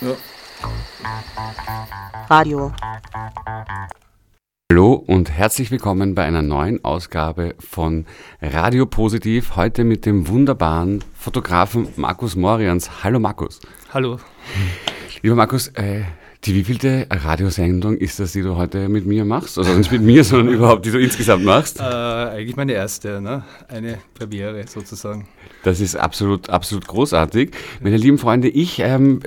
Ja. Radio. Hallo und herzlich willkommen bei einer neuen Ausgabe von Radio Positiv. Heute mit dem wunderbaren Fotografen Markus Morians. Hallo Markus. Hallo. Lieber Markus, äh, die wievielte Radiosendung ist das, die du heute mit mir machst? Also nicht mit mir, sondern überhaupt, die du insgesamt machst? Äh, eigentlich meine erste, ne? eine Premiere sozusagen. Das ist absolut, absolut großartig. Meine lieben Freunde, ich, ähm,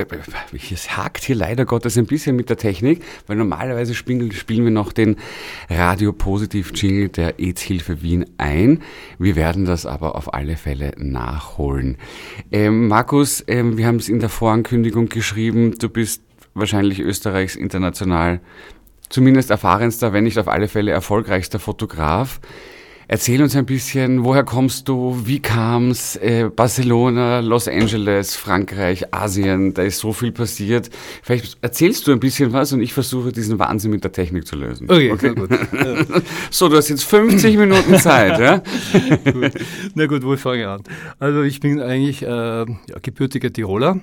es hakt hier leider Gottes ein bisschen mit der Technik, weil normalerweise spielen, spielen wir noch den Radio Positiv Jingle der AIDS-Hilfe Wien ein. Wir werden das aber auf alle Fälle nachholen. Ähm, Markus, ähm, wir haben es in der Vorankündigung geschrieben, du bist wahrscheinlich Österreichs international zumindest erfahrenster, wenn nicht auf alle Fälle erfolgreichster Fotograf. Erzähl uns ein bisschen, woher kommst du, wie kam's, äh, Barcelona, Los Angeles, Frankreich, Asien, da ist so viel passiert. Vielleicht erzählst du ein bisschen was und ich versuche diesen Wahnsinn mit der Technik zu lösen. Okay, okay. gut. so, du hast jetzt 50 Minuten Zeit, ja? gut. Na gut, wo fange ich an? Also ich bin eigentlich äh, ja, gebürtiger Tiroler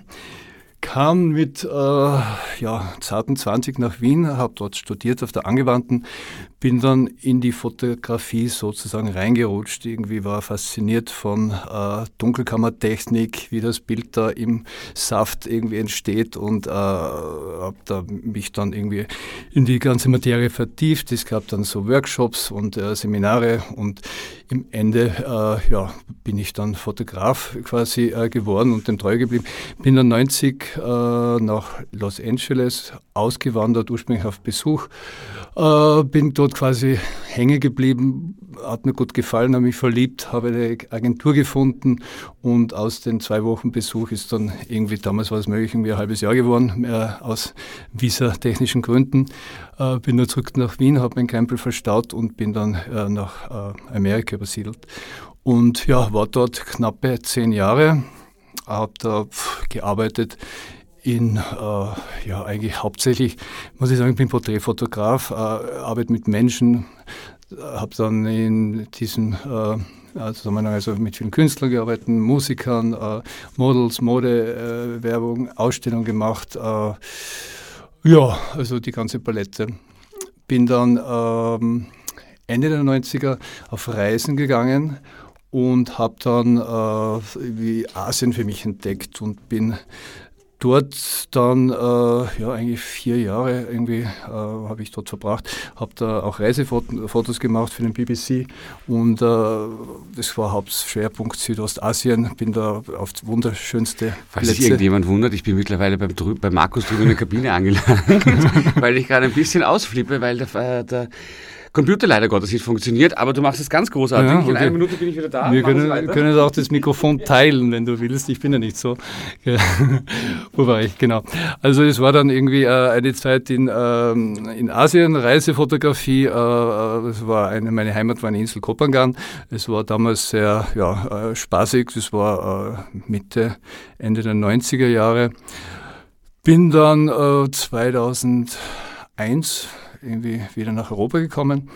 kam mit äh, ja, zarten 20 nach Wien, habe dort studiert auf der Angewandten, bin dann in die Fotografie sozusagen reingerutscht. Irgendwie war fasziniert von äh, Dunkelkammertechnik, wie das Bild da im Saft irgendwie entsteht und äh, habe da mich dann irgendwie in die ganze Materie vertieft. Es gab dann so Workshops und äh, Seminare und im Ende äh, ja, bin ich dann Fotograf quasi äh, geworden und dem treu geblieben. Bin dann 90 äh, nach Los Angeles ausgewandert, ursprünglich auf Besuch. Äh, bin dort quasi hängen geblieben, hat mir gut gefallen, habe mich verliebt, habe eine Agentur gefunden und aus den zwei Wochen Besuch ist dann irgendwie, damals war es möglich, irgendwie ein halbes Jahr geworden, aus visatechnischen Gründen. Äh, bin nur zurück nach Wien, habe mein Krempel verstaut und bin dann äh, nach Amerika übersiedelt. Und ja, war dort knappe zehn Jahre, habe da gearbeitet in, äh, ja, eigentlich hauptsächlich, muss ich sagen, ich bin Porträtfotograf, äh, arbeite mit Menschen, habe dann in diesem äh, also, also mit vielen Künstlern gearbeitet, Musikern, äh, Models, Mode, äh, Werbung, Ausstellungen gemacht. Äh, ja, also die ganze Palette. Bin dann ähm, Ende der 90er auf Reisen gegangen und habe dann äh, wie Asien für mich entdeckt und bin dort dann äh, ja eigentlich vier Jahre irgendwie äh, habe ich dort verbracht, habe da auch Reisefotos gemacht für den BBC und äh, das war Hauptschwerpunkt Südostasien. Bin da auf wunderschönste Falls sich irgendjemand wundert, ich bin mittlerweile beim, bei Markus drüben in der Kabine angelangt, weil ich gerade ein bisschen ausflippe, weil der, der Computer leider Gottes nicht funktioniert, aber du machst es ganz großartig. Ja, okay. In einer Minute bin ich wieder da. Wir können, können auch das Mikrofon teilen, wenn du willst. Ich bin ja nicht so. Wo war ich? Genau. Also es war dann irgendwie äh, eine Zeit in, ähm, in Asien, Reisefotografie. Äh, äh, es war eine, meine Heimat war eine Insel Kopangan. Es war damals sehr ja, äh, spaßig. Es war äh, Mitte, Ende der 90er Jahre. Bin dann 2001 äh, irgendwie wieder nach Europa gekommen,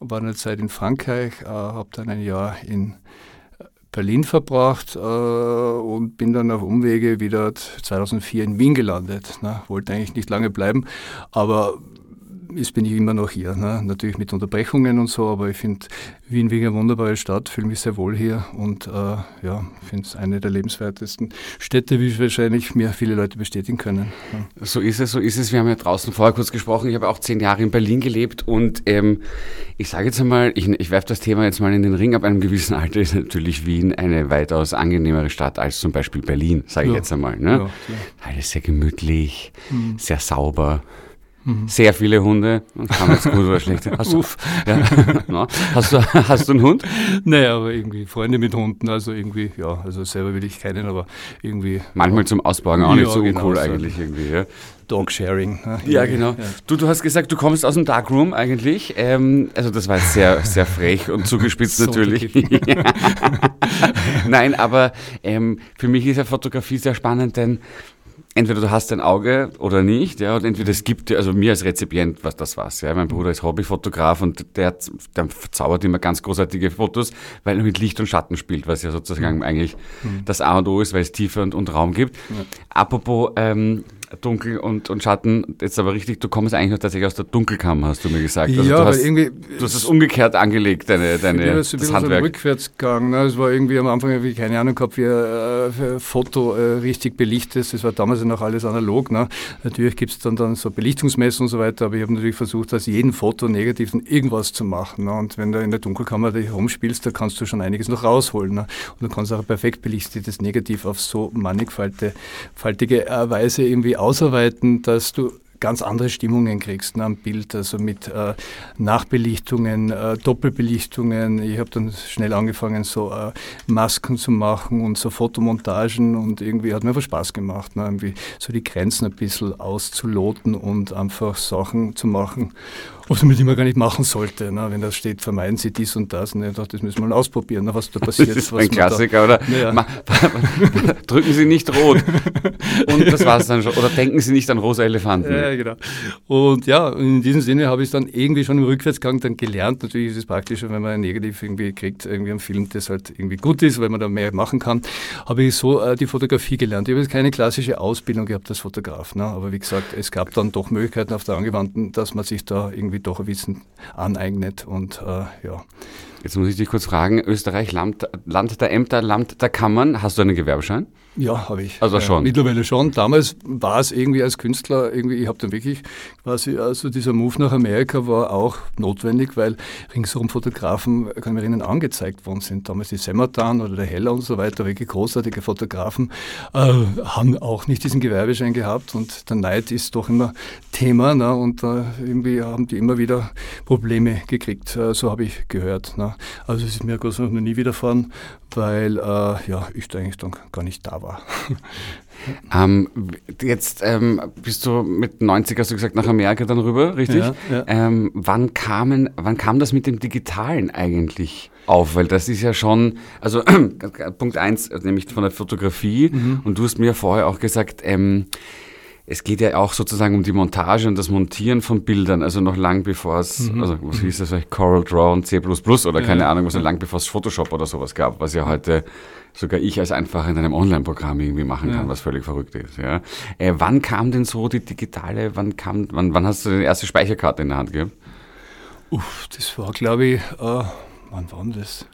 war eine Zeit in Frankreich, äh, habe dann ein Jahr in Berlin verbracht äh, und bin dann auf Umwege wieder 2004 in Wien gelandet. Ne? Wollte eigentlich nicht lange bleiben, aber jetzt bin ich immer noch hier. Ne? Natürlich mit Unterbrechungen und so, aber ich finde Wien wie eine wunderbare Stadt, fühle mich sehr wohl hier und äh, ja, finde es eine der lebenswertesten Städte, wie wahrscheinlich mir viele Leute bestätigen können. Ja. So ist es, so ist es. Wir haben ja draußen vorher kurz gesprochen. Ich habe auch zehn Jahre in Berlin gelebt und ähm, ich sage jetzt einmal, ich, ich werfe das Thema jetzt mal in den Ring. Ab einem gewissen Alter ist natürlich Wien eine weitaus angenehmere Stadt als zum Beispiel Berlin, sage ich ja. jetzt einmal. Ne? Ja, Alles sehr gemütlich, mhm. sehr sauber. Mhm. Sehr viele Hunde. Kann man jetzt gut oder schlecht. Hast, Uff. Ja, no. hast, du, hast du einen Hund? Naja, aber irgendwie Freunde mit Hunden, also irgendwie, ja, also selber will ich keinen, aber irgendwie. Manchmal zum Ausbauen auch ja, nicht so genau, uncool so eigentlich irgendwie, ja. Dog-Sharing. Ne? Ja, genau. Ja. Du, du hast gesagt, du kommst aus dem Darkroom eigentlich. Ähm, also das war jetzt sehr, sehr frech und zugespitzt so natürlich. Nein, aber ähm, für mich ist ja Fotografie sehr spannend, denn entweder du hast ein Auge oder nicht, ja, und entweder es gibt dir, also mir als Rezipient, was das war's, ja, mein Bruder ist Hobbyfotograf und der, der verzaubert immer ganz großartige Fotos, weil er mit Licht und Schatten spielt, was ja sozusagen mhm. eigentlich mhm. das A und O ist, weil es Tiefe und, und Raum gibt. Ja. Apropos ähm, Dunkel und, und Schatten. Jetzt aber richtig, du kommst eigentlich noch tatsächlich aus der Dunkelkammer, hast du mir gesagt. Also ja, du, hast, irgendwie, du hast es umgekehrt angelegt, deine, deine ja, das, das Handwerk. So Rückwärtsgang. Ne? Es war irgendwie am Anfang, habe ich keine Ahnung gehabt, wie ein äh, Foto äh, richtig belichtet ist. Das war damals ja noch alles analog. Ne? Natürlich gibt es dann, dann so Belichtungsmessen und so weiter, aber ich habe natürlich versucht, aus jedem Foto negativen irgendwas zu machen. Ne? Und wenn du in der Dunkelkammer dich rumspielst, da kannst du schon einiges noch rausholen. Ne? Und du kannst auch perfekt belichtetes Negativ auf so mannigfaltige Weise irgendwie ausarbeiten, dass du ganz andere Stimmungen kriegst ne, am Bild, also mit äh, Nachbelichtungen, äh, Doppelbelichtungen. Ich habe dann schnell angefangen, so äh, Masken zu machen und so Fotomontagen und irgendwie hat mir einfach Spaß gemacht, ne, irgendwie so die Grenzen ein bisschen auszuloten und einfach Sachen zu machen was man immer gar nicht machen sollte. Ne? Wenn da steht, vermeiden Sie dies und das. Und ich dachte, das müssen wir mal ausprobieren, ne? was da passiert. Das ist ein Klassiker, da, oder? Ja. Drücken Sie nicht rot. Und das war es dann schon. Oder denken Sie nicht an rosa Elefanten. Genau. Und ja, in diesem Sinne habe ich es dann irgendwie schon im Rückwärtsgang dann gelernt. Natürlich ist es praktischer, wenn man ein Negativ irgendwie kriegt, irgendwie am Film, das halt irgendwie gut ist, weil man da mehr machen kann. Habe ich so äh, die Fotografie gelernt. Ich habe jetzt keine klassische Ausbildung gehabt als Fotograf. Ne? Aber wie gesagt, es gab dann doch Möglichkeiten auf der Angewandten, dass man sich da irgendwie irgendwie doch ein Wissen aneignet und äh, ja. Jetzt muss ich dich kurz fragen, Österreich, Land, Land der Ämter, Land der Kammern, hast du einen Gewerbeschein? Ja, habe ich. Also schon? Äh, mittlerweile schon. Damals war es irgendwie als Künstler, irgendwie, ich habe dann wirklich quasi, also dieser Move nach Amerika war auch notwendig, weil ringsherum Fotografen, kann ich erinnern, angezeigt worden sind. Damals die Semmertan oder der Heller und so weiter, wirklich großartige Fotografen, äh, haben auch nicht diesen Gewerbeschein gehabt und der Neid ist doch immer Thema ne, und äh, irgendwie haben die immer wieder Probleme gekriegt, äh, so habe ich gehört. Ne. Also es ist mir Gott sei Dank noch nie widerfahren, weil äh, ja, ich da eigentlich dann gar nicht da war. ähm, jetzt ähm, bist du mit 90, hast du gesagt, nach Amerika dann rüber, richtig? Ja, ja. Ähm, wann, kamen, wann kam das mit dem Digitalen eigentlich auf? Weil das ist ja schon, also Punkt eins, nämlich von der Fotografie, mhm. und du hast mir vorher auch gesagt, ähm, es geht ja auch sozusagen um die Montage und das Montieren von Bildern, also noch lang bevor es, mhm. also was hieß das, Coral Draw und C++ oder keine ja. Ahnung, was ja. lang bevor es Photoshop oder sowas gab, was ja heute sogar ich als einfach in einem Online-Programm irgendwie machen kann, ja. was völlig verrückt ist. Ja. Äh, wann kam denn so die digitale, wann kam, wann, wann hast du die erste Speicherkarte in der Hand gehabt? Uff, das war glaube ich, äh, wann war das?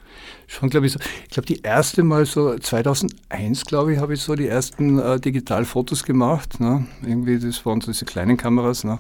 Schon, glaube ich, so, ich glaube, die erste Mal so 2001, glaube ich, habe ich so die ersten äh, Digitalfotos gemacht. Ne? Irgendwie, das waren so diese kleinen Kameras. Ne?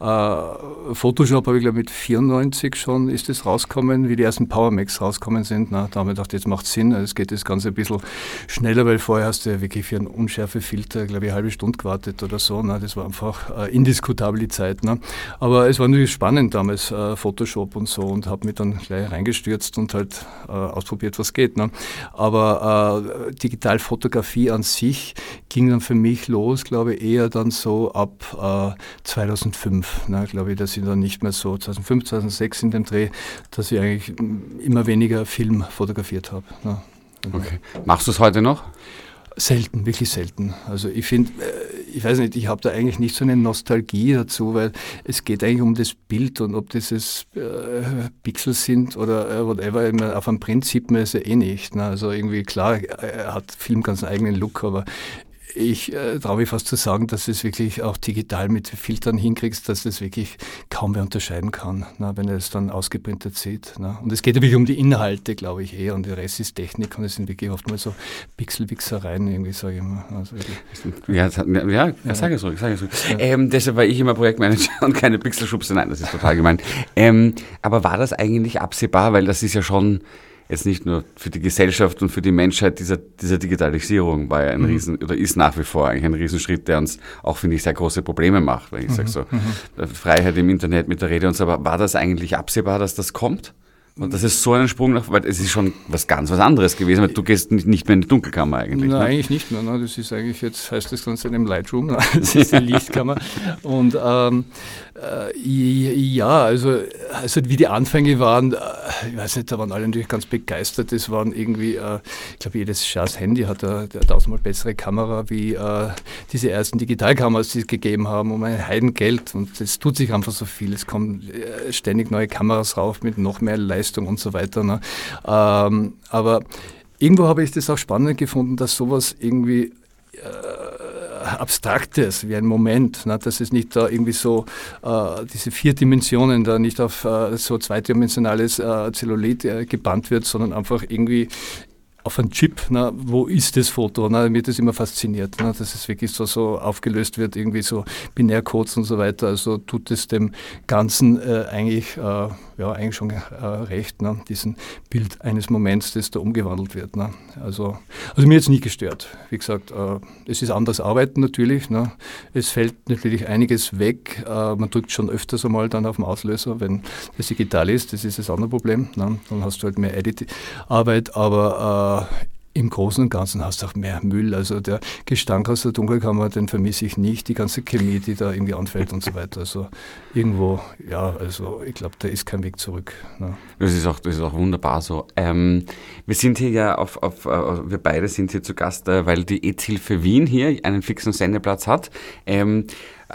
Äh, Photoshop habe ich, glaube ich, mit 94 schon ist das rauskommen, wie die ersten Power Macs rauskommen sind. Ne? Da habe ich gedacht, jetzt macht Sinn, es geht das Ganze ein bisschen schneller, weil vorher hast du ja wirklich für einen unschärfe Filter, glaube ich, eine halbe Stunde gewartet oder so. Ne? Das war einfach äh, indiskutabel die Zeit. Ne? Aber es war natürlich spannend damals, äh, Photoshop und so, und habe mich dann gleich reingestürzt und halt äh, ausprobiert, was geht. Ne? Aber äh, Digitalfotografie an sich ging dann für mich los, glaube ich, eher dann so ab äh, 2005. Ne? Glaube ich, dass ich dann nicht mehr so 2005, 2006 in dem Dreh, dass ich eigentlich immer weniger Film fotografiert habe. Ne? Okay. Machst du es heute noch? Selten, wirklich selten. Also ich finde, äh, ich weiß nicht, ich habe da eigentlich nicht so eine Nostalgie dazu, weil es geht eigentlich um das Bild und ob das jetzt äh, Pixel sind oder äh, whatever, auf einem Prinzip ist ja eh nicht. Ne? Also irgendwie klar, er hat Film ganz eigenen Look, aber ich äh, traue mich fast zu sagen, dass es wirklich auch digital mit Filtern hinkriegst, dass es wirklich kaum mehr unterscheiden kann, na, wenn er es dann ausgeprintet sieht. Na. Und es geht wirklich um die Inhalte, glaube ich, eher, und der Rest ist Technik und es sind wirklich oft mal so Pixelwichsereien, irgendwie, sage ich mal. Also ja, ja, ja, sag es ruhig, sag es ruhig. Ja. Ähm, deshalb war ich immer Projektmanager und keine Pixelschubse, nein, das ist total gemein. Ähm, aber war das eigentlich absehbar, weil das ist ja schon jetzt nicht nur für die Gesellschaft und für die Menschheit dieser, dieser Digitalisierung war ja ein mhm. Riesen, oder ist nach wie vor eigentlich ein Riesenschritt, der uns auch, finde ich, sehr große Probleme macht, weil ich mhm. sage so, mhm. Freiheit im Internet mit der Rede und so, aber war das eigentlich absehbar, dass das kommt? Und das ist so ein Sprung nach, weil es ist schon was ganz was anderes gewesen, weil du gehst nicht mehr in die Dunkelkammer eigentlich. Nein, ne? eigentlich nicht mehr. Ne? Das ist eigentlich jetzt, heißt das Ganze in einem Lightroom, ne? das ist die Lichtkammer. Und ähm, äh, ja, also, also wie die Anfänge waren, äh, ich weiß nicht, da waren alle natürlich ganz begeistert. Es waren irgendwie, äh, ich glaube, jedes Scheiß Handy hat eine, tausendmal bessere Kamera wie äh, diese ersten Digitalkameras, die es gegeben haben, um ein Heidengeld. Und es tut sich einfach so viel. Es kommen äh, ständig neue Kameras rauf mit noch mehr Leistung und so weiter. Ne? Ähm, aber irgendwo habe ich das auch spannend gefunden, dass sowas irgendwie äh, Abstraktes, wie ein Moment, ne? dass es nicht da irgendwie so äh, diese vier Dimensionen da nicht auf äh, so zweidimensionales äh, Zellulit äh, gebannt wird, sondern einfach irgendwie auf einen Chip, na, wo ist das Foto? Na, mir das immer fasziniert, na, dass es wirklich so, so aufgelöst wird, irgendwie so Binärcodes und so weiter. Also tut es dem Ganzen äh, eigentlich, äh, ja, eigentlich schon äh, recht, ne, diesen Bild eines Moments, das da umgewandelt wird. Ne. Also, also mir jetzt nie gestört. Wie gesagt, äh, es ist anders arbeiten natürlich. Ne. Es fällt natürlich einiges weg. Äh, man drückt schon öfters einmal dann auf den Auslöser, wenn das digital ist. Das ist das andere Problem. Ne. Dann hast du halt mehr Edit-Arbeit, aber im Großen und Ganzen hast du auch mehr Müll. Also der Gestank aus der Dunkelkammer, den vermisse ich nicht. Die ganze Chemie, die da irgendwie anfällt und so weiter. Also irgendwo, ja, also ich glaube, da ist kein Weg zurück. Ne? Das, ist auch, das ist auch wunderbar so. Ähm, wir sind hier ja auf, auf uh, wir beide sind hier zu Gast, uh, weil die EZ-Hilfe Wien hier einen fixen Sendeplatz hat. Ähm,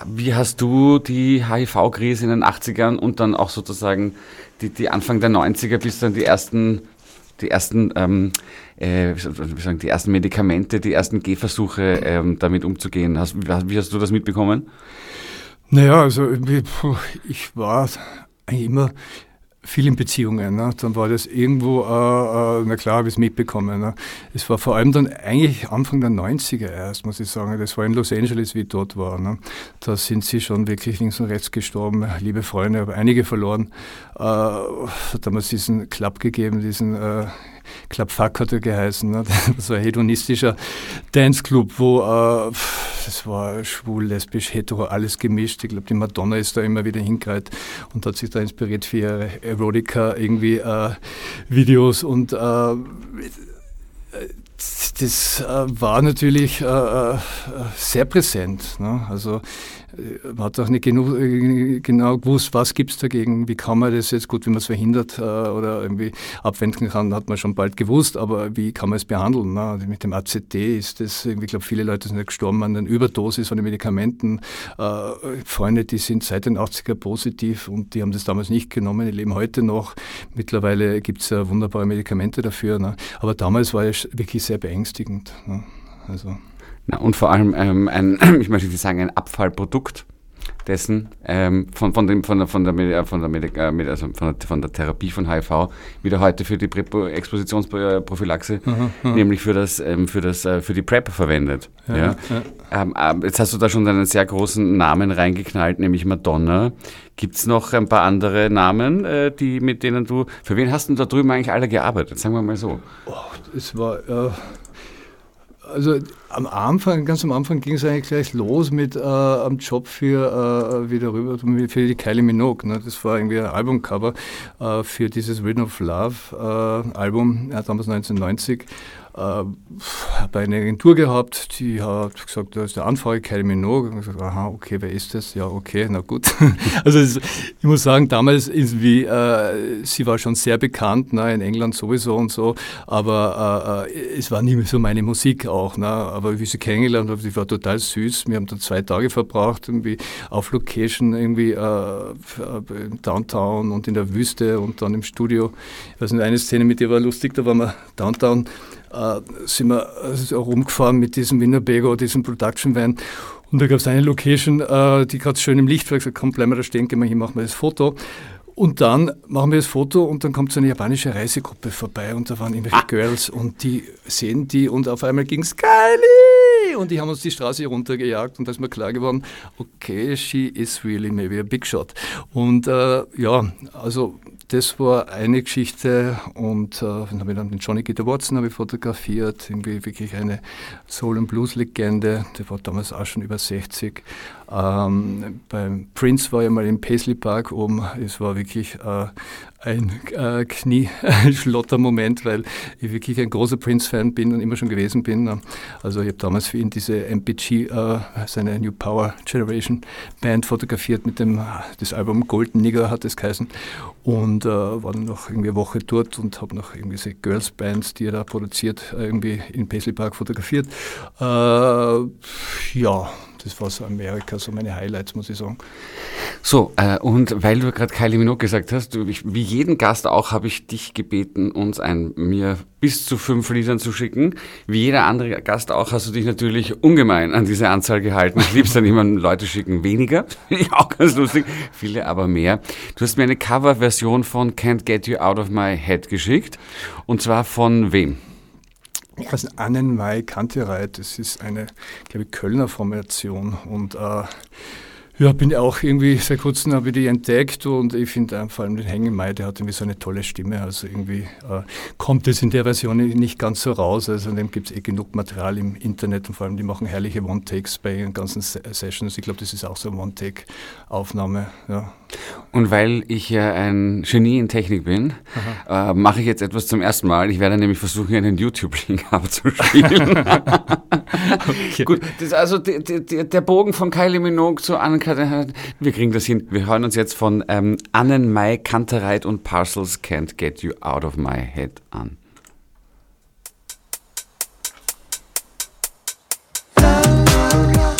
wie hast du die HIV-Krise in den 80ern und dann auch sozusagen die, die Anfang der 90er bis dann die ersten die ersten, ähm, äh, sagen, die ersten Medikamente, die ersten Gehversuche ähm, damit umzugehen. Hast, wie hast du das mitbekommen? Naja, also ich war eigentlich immer viel in Beziehungen. Ne? Dann war das irgendwo, äh, äh, na klar, habe ich es mitbekommen. Ne? Es war vor allem dann eigentlich Anfang der 90er erst, muss ich sagen. Das war in Los Angeles, wie ich dort war. Ne? Da sind sie schon wirklich links und rechts gestorben. Liebe Freunde, habe einige verloren. Äh, hat damals diesen Club gegeben, diesen äh, Club Fuck hat er geheißen. Ne? Das war ein hedonistischer Danceclub, wo äh, das war schwul, lesbisch, hetero, alles gemischt. Ich glaube, die Madonna ist da immer wieder hingereiht und hat sich da inspiriert für ihre Erotica irgendwie äh, Videos und äh, das äh, war natürlich äh, äh, sehr präsent. Ne? Also man hat auch nicht genug, genau gewusst, was gibt es dagegen, wie kann man das jetzt, gut, wie man es verhindert äh, oder irgendwie abwenden kann, hat man schon bald gewusst, aber wie kann man es behandeln? Ne? Mit dem ACT ist das, ich glaube, viele Leute sind ja gestorben an einer Überdosis von den Medikamenten. Äh, Freunde, die sind seit den 80er positiv und die haben das damals nicht genommen, die leben heute noch. Mittlerweile gibt es ja wunderbare Medikamente dafür, ne? aber damals war es wirklich sehr beängstigend. Ne? Also. Na, und vor allem ähm, ein, ich möchte sagen, ein Abfallprodukt dessen, ähm, von, von, dem, von, der, von, der, von, der Medik, äh, also von, der, von der Therapie von HIV, wieder heute für die Expositionsprophylaxe, nämlich für, das, ähm, für, das, äh, für die PrEP verwendet. Ja, ja. ja. Ähm, äh, jetzt hast du da schon einen sehr großen Namen reingeknallt, nämlich Madonna. Gibt es noch ein paar andere Namen, äh, die, mit denen du, für wen hast du da drüben eigentlich alle gearbeitet? Sagen wir mal so. Oh, es war also am Anfang, ganz am Anfang ging es eigentlich gleich los mit äh, einem Job für äh, wieder rüber für die Kylie Minogue. Ne? Das war irgendwie ein Albumcover äh, für dieses Rhythm of Love äh, Album, ja, damals 1990 äh, bei einer Agentur gehabt, die hat gesagt, da ist der Anfrage, Kylie Minogue. Und ich gesagt, aha, okay, wer ist das? Ja, okay, na gut. also es, ich muss sagen, damals irgendwie, äh, sie war schon sehr bekannt, ne, in England sowieso und so, aber äh, äh es war nie mehr so meine Musik auch. Ne, aber wie sie kennengelernt habe, sie war total süß. Wir haben da zwei Tage verbracht, irgendwie auf Location, irgendwie äh, Downtown und in der Wüste und dann im Studio. Ich weiß nicht, eine Szene mit ihr war lustig, da waren wir Downtown äh, sind wir äh, rumgefahren mit diesem Winnebago, diesem Production Van. Und da gab es eine Location, äh, die gerade schön im Licht war. Ich gesagt, komm, bleiben wir da stehen, gehen wir hin, machen wir das Foto. Und dann machen wir das Foto und dann kommt so eine japanische Reisegruppe vorbei und da waren irgendwelche ah. Girls und die sehen die und auf einmal ging es Kylie und die haben uns die Straße runtergejagt und da ist mir klar geworden, okay, she is really maybe a big shot. Und äh, ja, also das war eine Geschichte und äh, dann habe ich dann den Johnny Gitter Watson ich fotografiert, irgendwie wirklich eine Soul- und Blues-Legende, der war damals auch schon über 60. Ähm, beim Prince war ich mal im Paisley Park oben, es war wirklich äh, ein äh, Knieschlotter-Moment, weil ich wirklich ein großer Prince-Fan bin und immer schon gewesen bin. Also ich habe damals für ihn diese MPG, äh, seine New Power Generation Band fotografiert mit dem das Album Golden Nigger hat es geheißen und äh, war noch irgendwie eine Woche dort und habe noch irgendwie diese Girls Bands, die er da produziert, irgendwie in Paisley Park fotografiert. Äh, ja, das war so Amerika, so meine Highlights, muss ich sagen. So, äh, und weil du gerade Kylie Minogue gesagt hast, ich, wie jeden Gast auch, habe ich dich gebeten, uns ein, mir bis zu fünf Liedern zu schicken. Wie jeder andere Gast auch, hast du dich natürlich ungemein an diese Anzahl gehalten. Ich lieb's dann immer, Leute schicken weniger. Finde ich auch ganz lustig. Viele aber mehr. Du hast mir eine Coverversion von Can't Get You Out of My Head geschickt. Und zwar von wem? Also Annenmai Kantereit, das ist eine, glaube ich, Kölner Formation und äh, ja, bin auch irgendwie, seit kurzem habe ich die entdeckt und ich finde vor allem den Hängemai, der hat irgendwie so eine tolle Stimme. Also irgendwie äh, kommt es in der Version nicht ganz so raus. Also in dem gibt es eh genug Material im Internet und vor allem die machen herrliche One-Takes bei ihren ganzen Sessions. Ich glaube, das ist auch so eine Aufnahme. Ja. Und weil ich ja ein Genie in Technik bin, äh, mache ich jetzt etwas zum ersten Mal. Ich werde nämlich versuchen, einen YouTube-Link abzuspielen. okay. Gut, das, also die, die, der Bogen von Kylie Minogue zu Anne wir kriegen das hin. Wir hören uns jetzt von ähm, Annen Mai Kantereit und Parcels Can't Get You Out of My Head an. Love, love, love.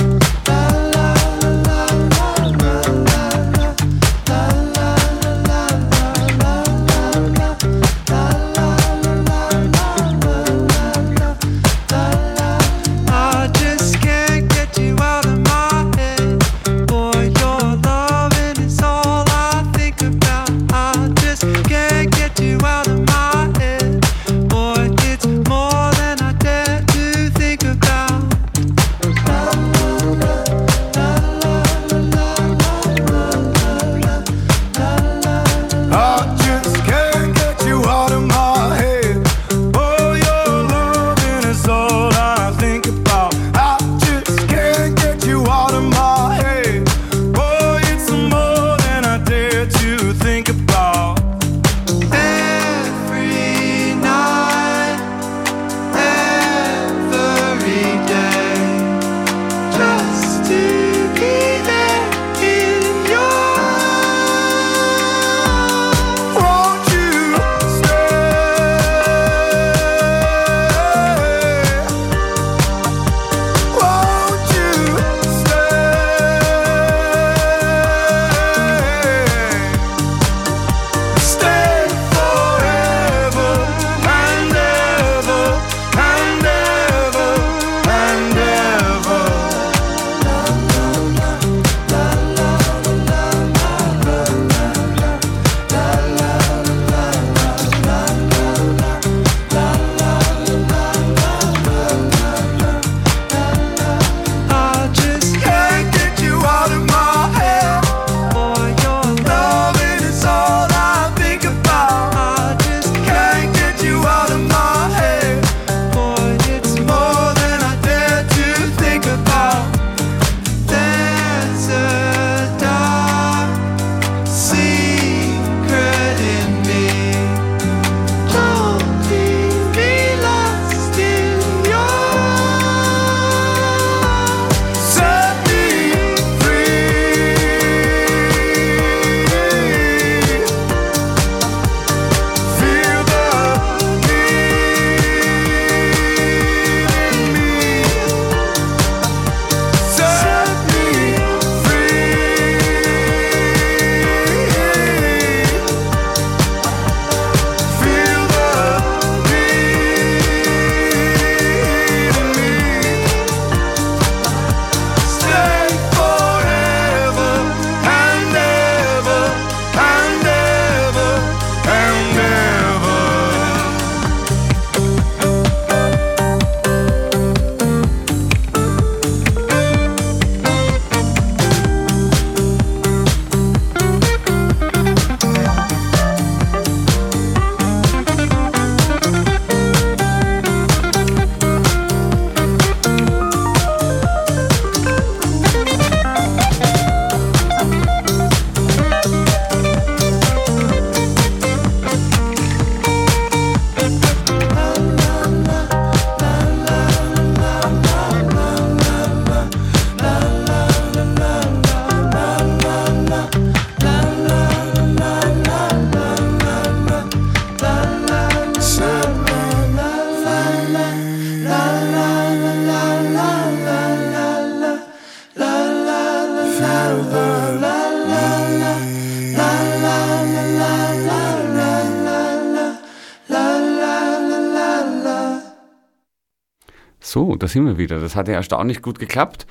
Sind wir wieder. Das hat ja erstaunlich gut geklappt.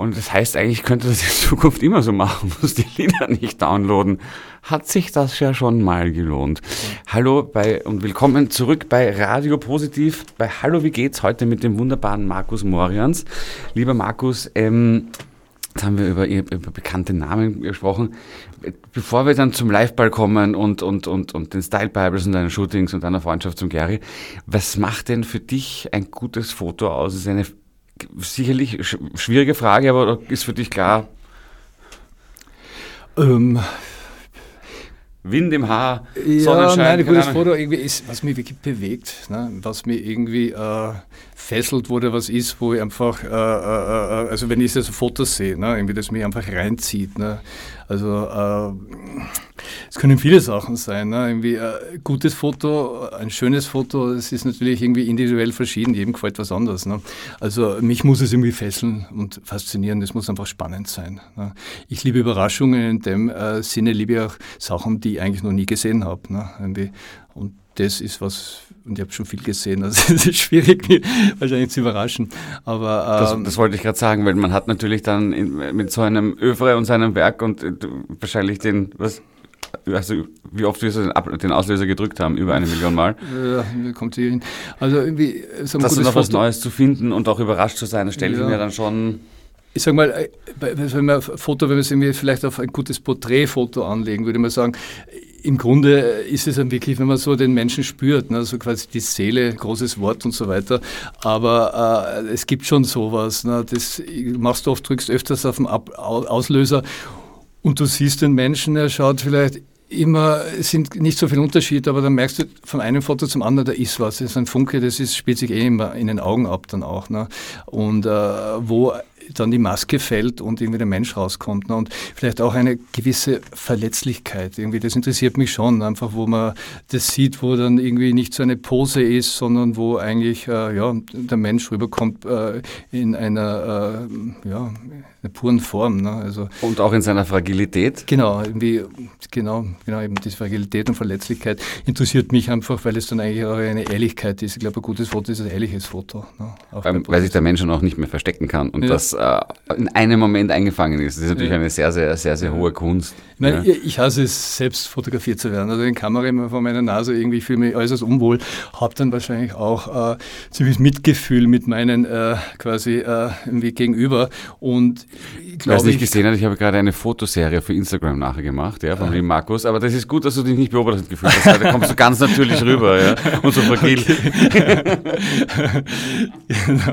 Und das heißt, eigentlich könnte das in Zukunft immer so machen, muss die Lieder nicht downloaden. Hat sich das ja schon mal gelohnt. Hallo bei, und willkommen zurück bei Radio Positiv. Bei Hallo, wie geht's? Heute mit dem wunderbaren Markus Morians. Lieber Markus, ähm, Jetzt haben wir über, über bekannte Namen gesprochen. Bevor wir dann zum Liveball kommen und, und, und, und den Style Bibles und deinen Shootings und deiner Freundschaft zum Gary, was macht denn für dich ein gutes Foto aus? Das ist eine sicherlich schwierige Frage, aber ist für dich klar? Ähm, Wind im Haar, ja, Sonnenschein. Nein, ein gutes Foto irgendwie ist, was mich wirklich bewegt, ne? was mich irgendwie äh, fesselt, wo da was ist, wo ich einfach, äh, äh, äh also wenn ich so Fotos sehe, ne? irgendwie das mich einfach reinzieht. Ne? Also äh, es können viele Sachen sein. Ne? Irgendwie ein äh, gutes Foto, ein schönes Foto, es ist natürlich irgendwie individuell verschieden, jedem gefällt was anderes. Ne? Also mich muss es irgendwie fesseln und faszinieren, das muss einfach spannend sein. Ne? Ich liebe Überraschungen, in dem äh, Sinne liebe ich auch Sachen, die ich eigentlich noch nie gesehen habe. Ne? Und das ist was, und ich habe schon viel gesehen, also es ist schwierig, mich wahrscheinlich zu überraschen. Aber, ähm, das, das, wollte ich gerade sagen, weil man hat natürlich dann in, mit so einem Övre und seinem Werk und äh, wahrscheinlich den, was, also wie oft wir den, den Auslöser gedrückt haben, über eine Million Mal. Ja, kommt hier hin. Also irgendwie so ein Das noch was Neues zu finden und auch überrascht zu sein, das stelle ja. ich mir dann schon ich sage mal, äh, wenn man Foto, wenn wir es vielleicht auf ein gutes Porträtfoto anlegen, würde man sagen, im Grunde ist es dann wirklich, wenn man so den Menschen spürt, ne, so quasi die Seele, großes Wort und so weiter. Aber äh, es gibt schon sowas. Ne, das machst du oft, drückst öfters auf den Ab Auslöser und du siehst den Menschen, er schaut vielleicht immer, es sind nicht so viel Unterschied, aber dann merkst du von einem Foto zum anderen, da ist was. Das ist ein Funke, das ist, spielt sich eh immer in den Augen ab dann auch. Ne? Und äh, wo dann die Maske fällt und irgendwie der Mensch rauskommt. Ne? Und vielleicht auch eine gewisse Verletzlichkeit. Irgendwie, das interessiert mich schon, einfach wo man das sieht, wo dann irgendwie nicht so eine Pose ist, sondern wo eigentlich äh, ja, der Mensch rüberkommt äh, in einer, äh, ja, einer puren Form. Ne? Also, und auch in seiner Fragilität? Genau, irgendwie, genau, genau, eben diese Fragilität und Verletzlichkeit interessiert mich einfach, weil es dann eigentlich auch eine Ehrlichkeit ist. Ich glaube, ein gutes Foto ist ein ehrliches Foto. Ne? Weil, weil sich der Mensch dann auch nicht mehr verstecken kann und ja. das äh, in einem Moment eingefangen ist. Das ist natürlich ja. eine sehr, sehr, sehr, sehr hohe Kunst. Ich, meine, ja. ich hasse es, selbst fotografiert zu werden. Also die Kamera immer vor meiner Nase irgendwie fühle mich äußerst unwohl. Habe dann wahrscheinlich auch äh, ziemlich Mitgefühl mit meinen äh, quasi äh, irgendwie gegenüber. Und Wer es nicht gesehen hat, ich habe gerade eine Fotoserie für Instagram nachher gemacht, ja, von ah. Markus. Aber das ist gut, dass du dich nicht beobachtet gefühlt hast. Da kommst du ganz natürlich rüber, ja, und so fragil. genau.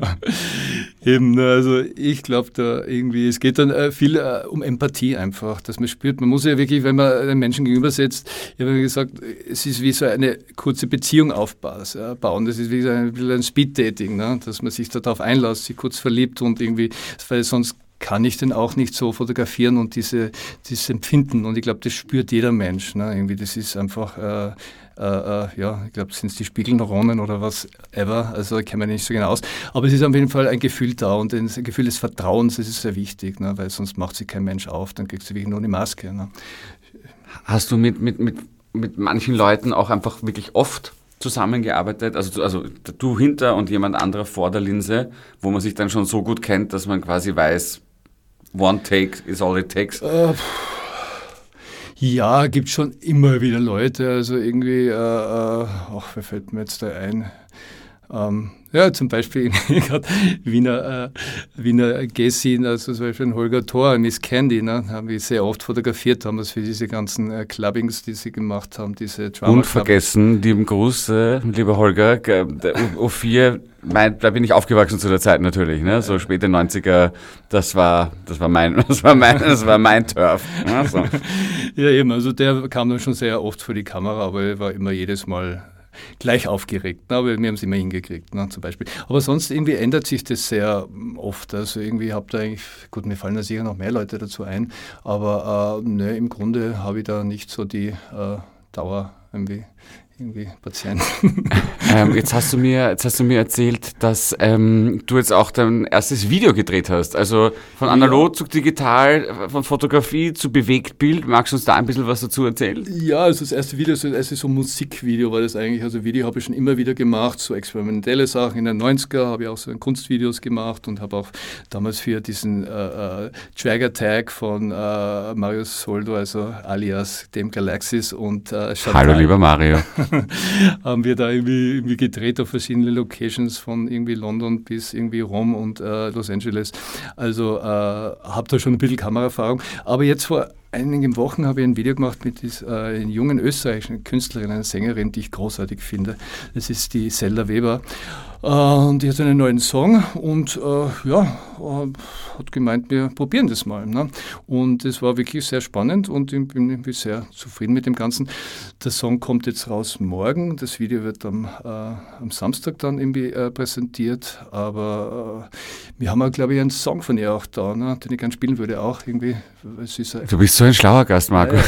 Eben, also ich glaube da irgendwie, es geht dann äh, viel äh, um Empathie einfach, dass man spürt, man muss ja wirklich, wenn man einen Menschen gegenüber setzt, ich habe gesagt, es ist wie so eine kurze Beziehung aufbauen. Das ist wie so ein, ein Speed-Dating, ne? dass man sich darauf einlässt, sich kurz verliebt und irgendwie, weil sonst kann ich den auch nicht so fotografieren und diese, dieses Empfinden. Und ich glaube, das spürt jeder Mensch. Ne? Irgendwie, das ist einfach, äh, äh, äh ja, ich glaube, sind es die Spiegelneuronen oder was ever. Also ich kenne mich nicht so genau aus. Aber es ist auf jeden Fall ein Gefühl da und ein Gefühl des Vertrauens, das ist sehr wichtig, ne? weil sonst macht sich kein Mensch auf, dann kriegst du wirklich nur eine Maske. Ne? Hast du mit, mit, mit, mit manchen Leuten auch einfach wirklich oft zusammengearbeitet, also, also du hinter und jemand anderer vor der Linse, wo man sich dann schon so gut kennt, dass man quasi weiß, One Take is all it takes? Äh, ja, gibt schon immer wieder Leute. Also irgendwie, äh, äh, ach, wer fällt mir jetzt da ein? Ähm, ja, zum Beispiel gerade Wiener, äh, Wiener Gessin, also zum Beispiel Holger Thor, Miss Candy, ne, haben wir sehr oft fotografiert, haben das für diese ganzen äh, Clubbings, die sie gemacht haben, diese Drama Und vergessen, lieben Gruß, äh, lieber Holger, der U4, mein, da bin ich aufgewachsen zu der Zeit natürlich, ne? so späte 90er, das war, das war mein, das war mein, das war mein Turf. Ne? So. ja, eben, also der kam dann schon sehr oft vor die Kamera, aber er war immer jedes Mal gleich aufgeregt. Aber wir haben es immer hingekriegt, ne? zum Beispiel. Aber sonst irgendwie ändert sich das sehr oft. Also irgendwie habt ihr eigentlich, gut, mir fallen da sicher noch mehr Leute dazu ein, aber äh, ne, im Grunde habe ich da nicht so die äh, Dauer irgendwie irgendwie Patienten. ähm, jetzt, hast du mir, jetzt hast du mir erzählt, dass ähm, du jetzt auch dein erstes Video gedreht hast. Also von analog ja. zu digital, von Fotografie zu Bewegtbild. Magst du uns da ein bisschen was dazu erzählen? Ja, also das erste Video, das erste so Musikvideo war das eigentlich. Also Video habe ich schon immer wieder gemacht, so experimentelle Sachen. In den 90er habe ich auch so Kunstvideos gemacht und habe auch damals für diesen äh, äh, Drag Tag von äh, Marius Soldo, also alias dem Galaxis und äh, Hallo lieber Mario. haben wir da irgendwie, irgendwie, gedreht auf verschiedene Locations von irgendwie London bis irgendwie Rom und äh, Los Angeles. Also äh, habe da schon ein bisschen Kameraerfahrung. Aber jetzt vor einigen Wochen habe ich ein Video gemacht mit dieser, äh, jungen österreichischen Künstlerin, einer Sängerin, die ich großartig finde. Das ist die Zelda Weber. Äh, und die hat einen neuen Song und äh, ja, äh, hat gemeint, wir probieren das mal. Ne? Und es war wirklich sehr spannend und ich bin irgendwie sehr zufrieden mit dem Ganzen. Der Song kommt jetzt raus morgen. Das Video wird am, äh, am Samstag dann irgendwie äh, präsentiert. Aber äh, wir haben auch, glaube ich, einen Song von ihr auch da, ne? den ich gerne spielen würde auch irgendwie. du bist so ein schlauer Gast, Marco. Ja,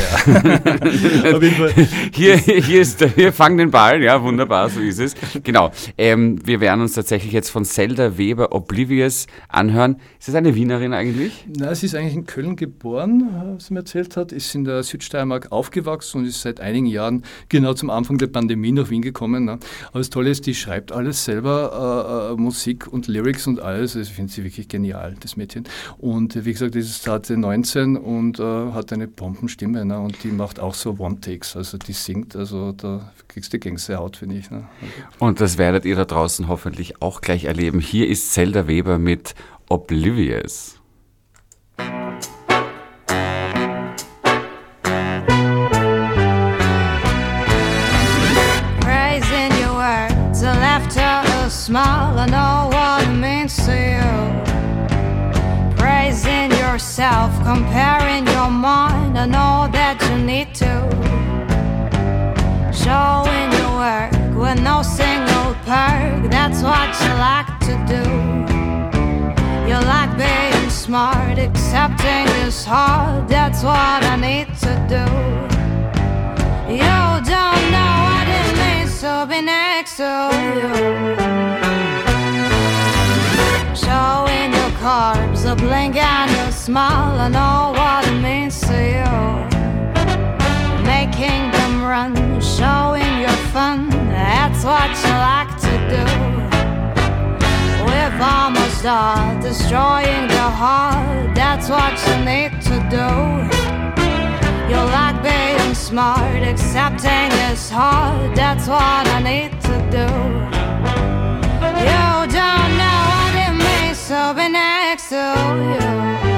ja, hier, hier, ist, hier fang den Ball, ja, wunderbar, so ist es. Genau. Ähm, wir werden uns tatsächlich jetzt von Zelda Weber Oblivious anhören. Ist das eine Wienerin eigentlich? Nein, sie ist eigentlich in Köln geboren, was sie mir erzählt hat, ist in der Südsteiermark aufgewachsen und ist seit einigen Jahren genau zum Anfang der Pandemie nach Wien gekommen. Ne? Aber das Tolle ist, die schreibt alles selber, äh, äh, Musik und Lyrics und alles. Also ich finde sie wirklich genial, das Mädchen. Und äh, wie gesagt, die ist zarte 19 und äh, hat eine Bombenstimme ne? und die macht auch so One-Takes, also die singt, also da kriegst du Gänsehaut, finde ich. Ne? Und das werdet ihr da draußen hoffentlich auch gleich erleben. Hier ist Zelda Weber mit Oblivious. What you like to do. You like being smart, accepting is hard. That's what I need to do. You don't know what it means to be next to you. Showing your carbs, a blink and a smile. I know what it means to you. Making them run, showing your fun. That's what you like to do almost done destroying the heart. That's what you need to do. You like being smart, accepting is hard. That's what I need to do. You don't know what it means to be next to you.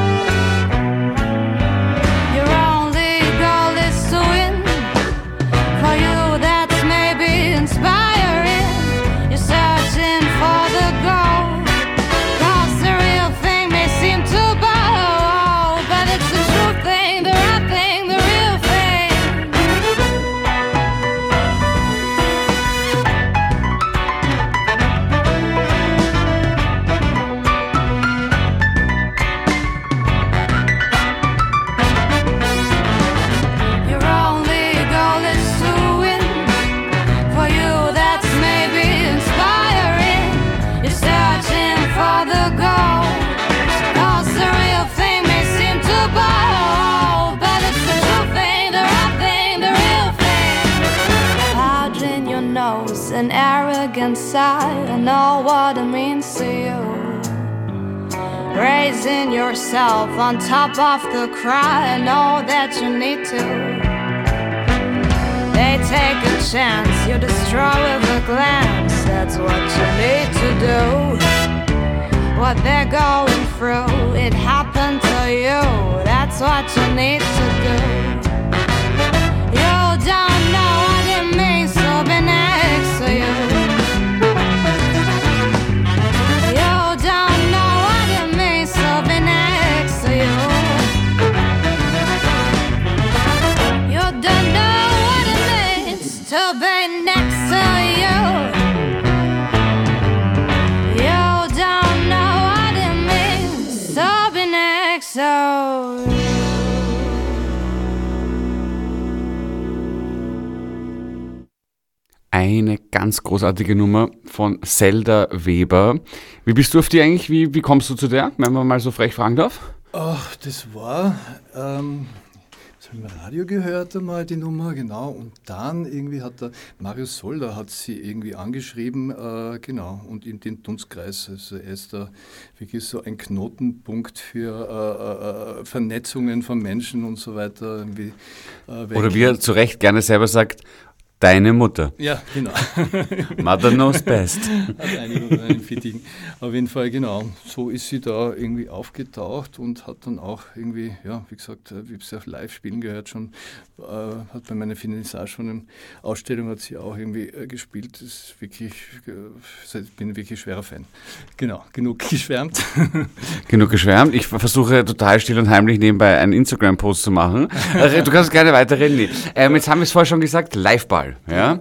Raising yourself on top of the crowd. I know that you need to. They take a chance, you destroy with a glance. That's what you need to do. What they're going through, it happened to you. That's what you need to do. Eine ganz großartige Nummer von Zelda Weber. Wie bist du auf die eigentlich? Wie, wie kommst du zu der, wenn man mal so frech fragen darf? Ach, das war, ähm, im Radio gehört einmal die Nummer, genau. Und dann irgendwie hat der Marius Solder hat sie irgendwie angeschrieben, äh, genau, und in den Dunstkreis. Also er ist da wirklich so ein Knotenpunkt für äh, äh, Vernetzungen von Menschen und so weiter. Äh, Oder wie er zu Recht gerne selber sagt, Deine Mutter. Ja, genau. Mother knows best. Hat einen Fittigen. Auf jeden Fall, genau. So ist sie da irgendwie aufgetaucht und hat dann auch irgendwie, ja, wie gesagt, äh, wie sie auf Live-Spielen gehört schon, äh, hat bei meiner Finissage von einer Ausstellung hat sie auch irgendwie äh, gespielt. Das ist wirklich, äh, ich bin wirklich schwerer Fan. Genau, genug geschwärmt. genug geschwärmt. Ich versuche total still und heimlich nebenbei einen Instagram-Post zu machen. Also, du kannst gerne weiterreden. Ähm, jetzt haben wir es vorher schon gesagt, Liveball ja.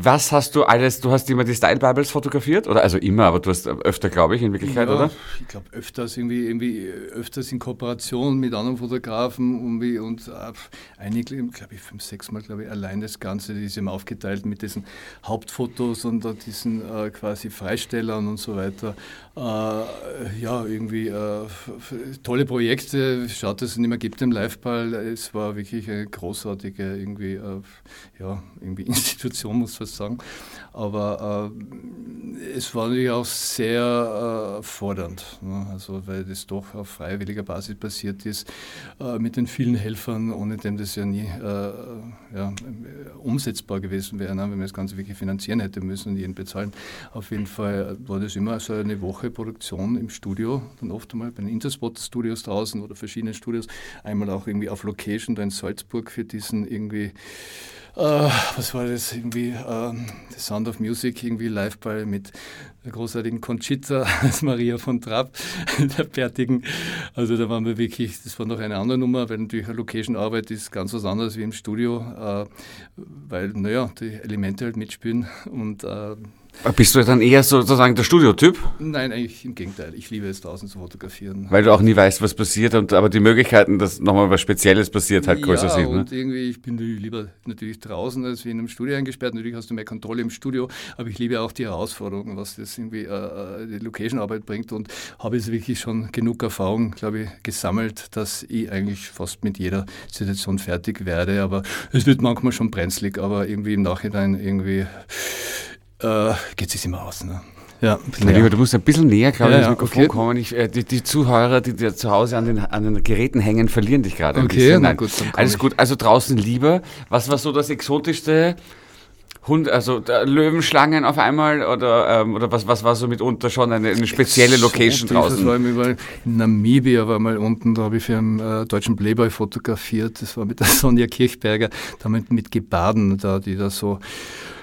Was hast du alles, du hast immer die Style Bibles fotografiert? Oder also immer, aber du hast öfter, glaube ich, in Wirklichkeit, ja, oder? Ich glaube öfters irgendwie, irgendwie öfters in Kooperation mit anderen Fotografen und, und äh, einige, glaube ich, fünf, sechs Mal, glaube ich, allein das Ganze, die ist immer aufgeteilt mit diesen Hauptfotos und diesen äh, quasi Freistellern und so weiter. Äh, ja, irgendwie tolle Projekte, schaut, dass es nicht mehr gibt im Liveball. Es war wirklich eine großartige irgendwie, ja, irgendwie Institution, muss fast sagen. Aber äh, es war natürlich auch sehr äh, fordernd, ne? also weil das doch auf freiwilliger Basis passiert ist, äh, mit den vielen Helfern, ohne dem das ja nie äh, ja, umsetzbar gewesen wäre, ne? wenn man das Ganze wirklich finanzieren hätte müssen und jeden bezahlen. Auf jeden Fall war das immer so eine Woche Produktion im Studio, dann oft einmal bei den Interspot-Studios draußen oder verschiedenen Studios, einmal auch irgendwie auf Location da in Salzburg für diesen irgendwie Uh, was war das irgendwie, uh, The Sound of Music, irgendwie Liveball mit der großartigen Conchita als Maria von Trapp, der Bärtigen. Also da waren wir wirklich, das war noch eine andere Nummer, weil natürlich Location-Arbeit ist ganz was anderes wie im Studio, uh, weil, naja, die Elemente halt mitspielen und bist du dann eher sozusagen der Studiotyp? Nein, eigentlich im Gegenteil. Ich liebe es draußen zu fotografieren. Weil du auch nie weißt, was passiert, und, aber die Möglichkeiten, dass nochmal was Spezielles passiert, halt größer ja, sind. Ne? und irgendwie, ich bin lieber natürlich draußen als wie in einem Studio eingesperrt. Natürlich hast du mehr Kontrolle im Studio, aber ich liebe auch die Herausforderungen, was das irgendwie äh, äh die Location-Arbeit bringt und habe jetzt wirklich schon genug Erfahrung, glaube ich, gesammelt, dass ich eigentlich fast mit jeder Situation fertig werde. Aber es wird manchmal schon brenzlig, aber irgendwie im Nachhinein irgendwie äh, geht es immer aus. Ne? Ja, Lieber, du musst ein bisschen näher, glaube ich, ja, ins Mikrofon okay. kommen. Ich, äh, die, die, Zuhörer, die, die zu Hause an den, an den Geräten hängen, verlieren dich gerade. Okay, na gut, Alles ich. gut. Also draußen lieber. Was war so das exotischste? Hund, also Löwenschlangen auf einmal oder, ähm, oder was, was war so mitunter schon eine, eine spezielle Location draußen? Das war in Namibia war mal unten, da habe ich für einen äh, deutschen Playboy fotografiert. Das war mit der Sonja Kirchberger, damit mit Gebaden, da, die da so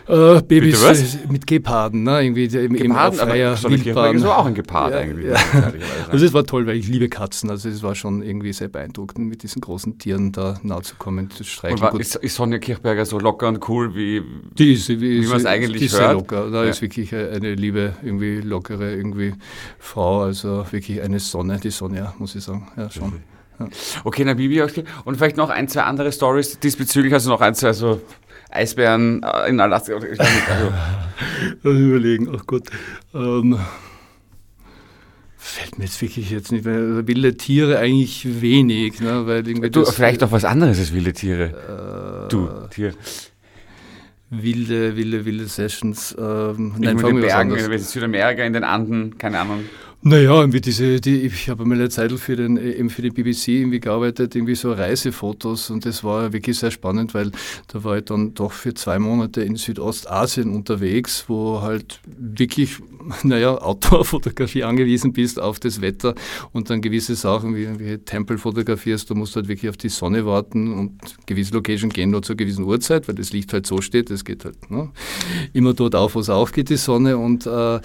äh, Babys mit Geparden, ne? irgendwie im, Geparden, im freier aber Wildbahn. so auch ein Gepard ja, eigentlich. Ja. Also es war toll, weil ich liebe Katzen, also es war schon irgendwie sehr beeindruckend, mit diesen großen Tieren da nahe zu kommen, zu streichen. Und war, ist, ist, Sonja Kirchberger so locker und cool, wie, die ist, wie, wie man es eigentlich die ist hört? Sehr locker. Da ja. ist wirklich eine liebe, irgendwie lockere irgendwie Frau, also wirklich eine Sonne, die Sonja, muss ich sagen. Ja, schon. Okay, na Bibi, okay. Und vielleicht noch ein, zwei andere Stories diesbezüglich, also noch ein, zwei so Eisbären äh, in Alaska. Ich also. überlegen, ach Gott. Ähm, fällt mir jetzt wirklich jetzt nicht mehr. Also wilde Tiere eigentlich wenig. Ne, weil irgendwie du, vielleicht auch was anderes als wilde Tiere. Äh, du, Tier. Wilde, wilde, wilde Sessions. Ähm, nein, in den Bergen, in Südamerika, in den Anden, keine Ahnung. Naja, irgendwie diese, die, ich habe einmal eine Zeit für den, eben für die BBC irgendwie gearbeitet, irgendwie so Reisefotos und das war wirklich sehr spannend, weil da war ich dann doch für zwei Monate in Südostasien unterwegs, wo halt wirklich, naja, Outdoor-Fotografie angewiesen bist auf das Wetter und dann gewisse Sachen wie, wie Tempel fotografierst, da musst du halt wirklich auf die Sonne warten und gewisse Location gehen nur zur gewissen Uhrzeit, weil das Licht halt so steht, das geht halt ne, immer dort auf, wo es aufgeht, die Sonne und äh, da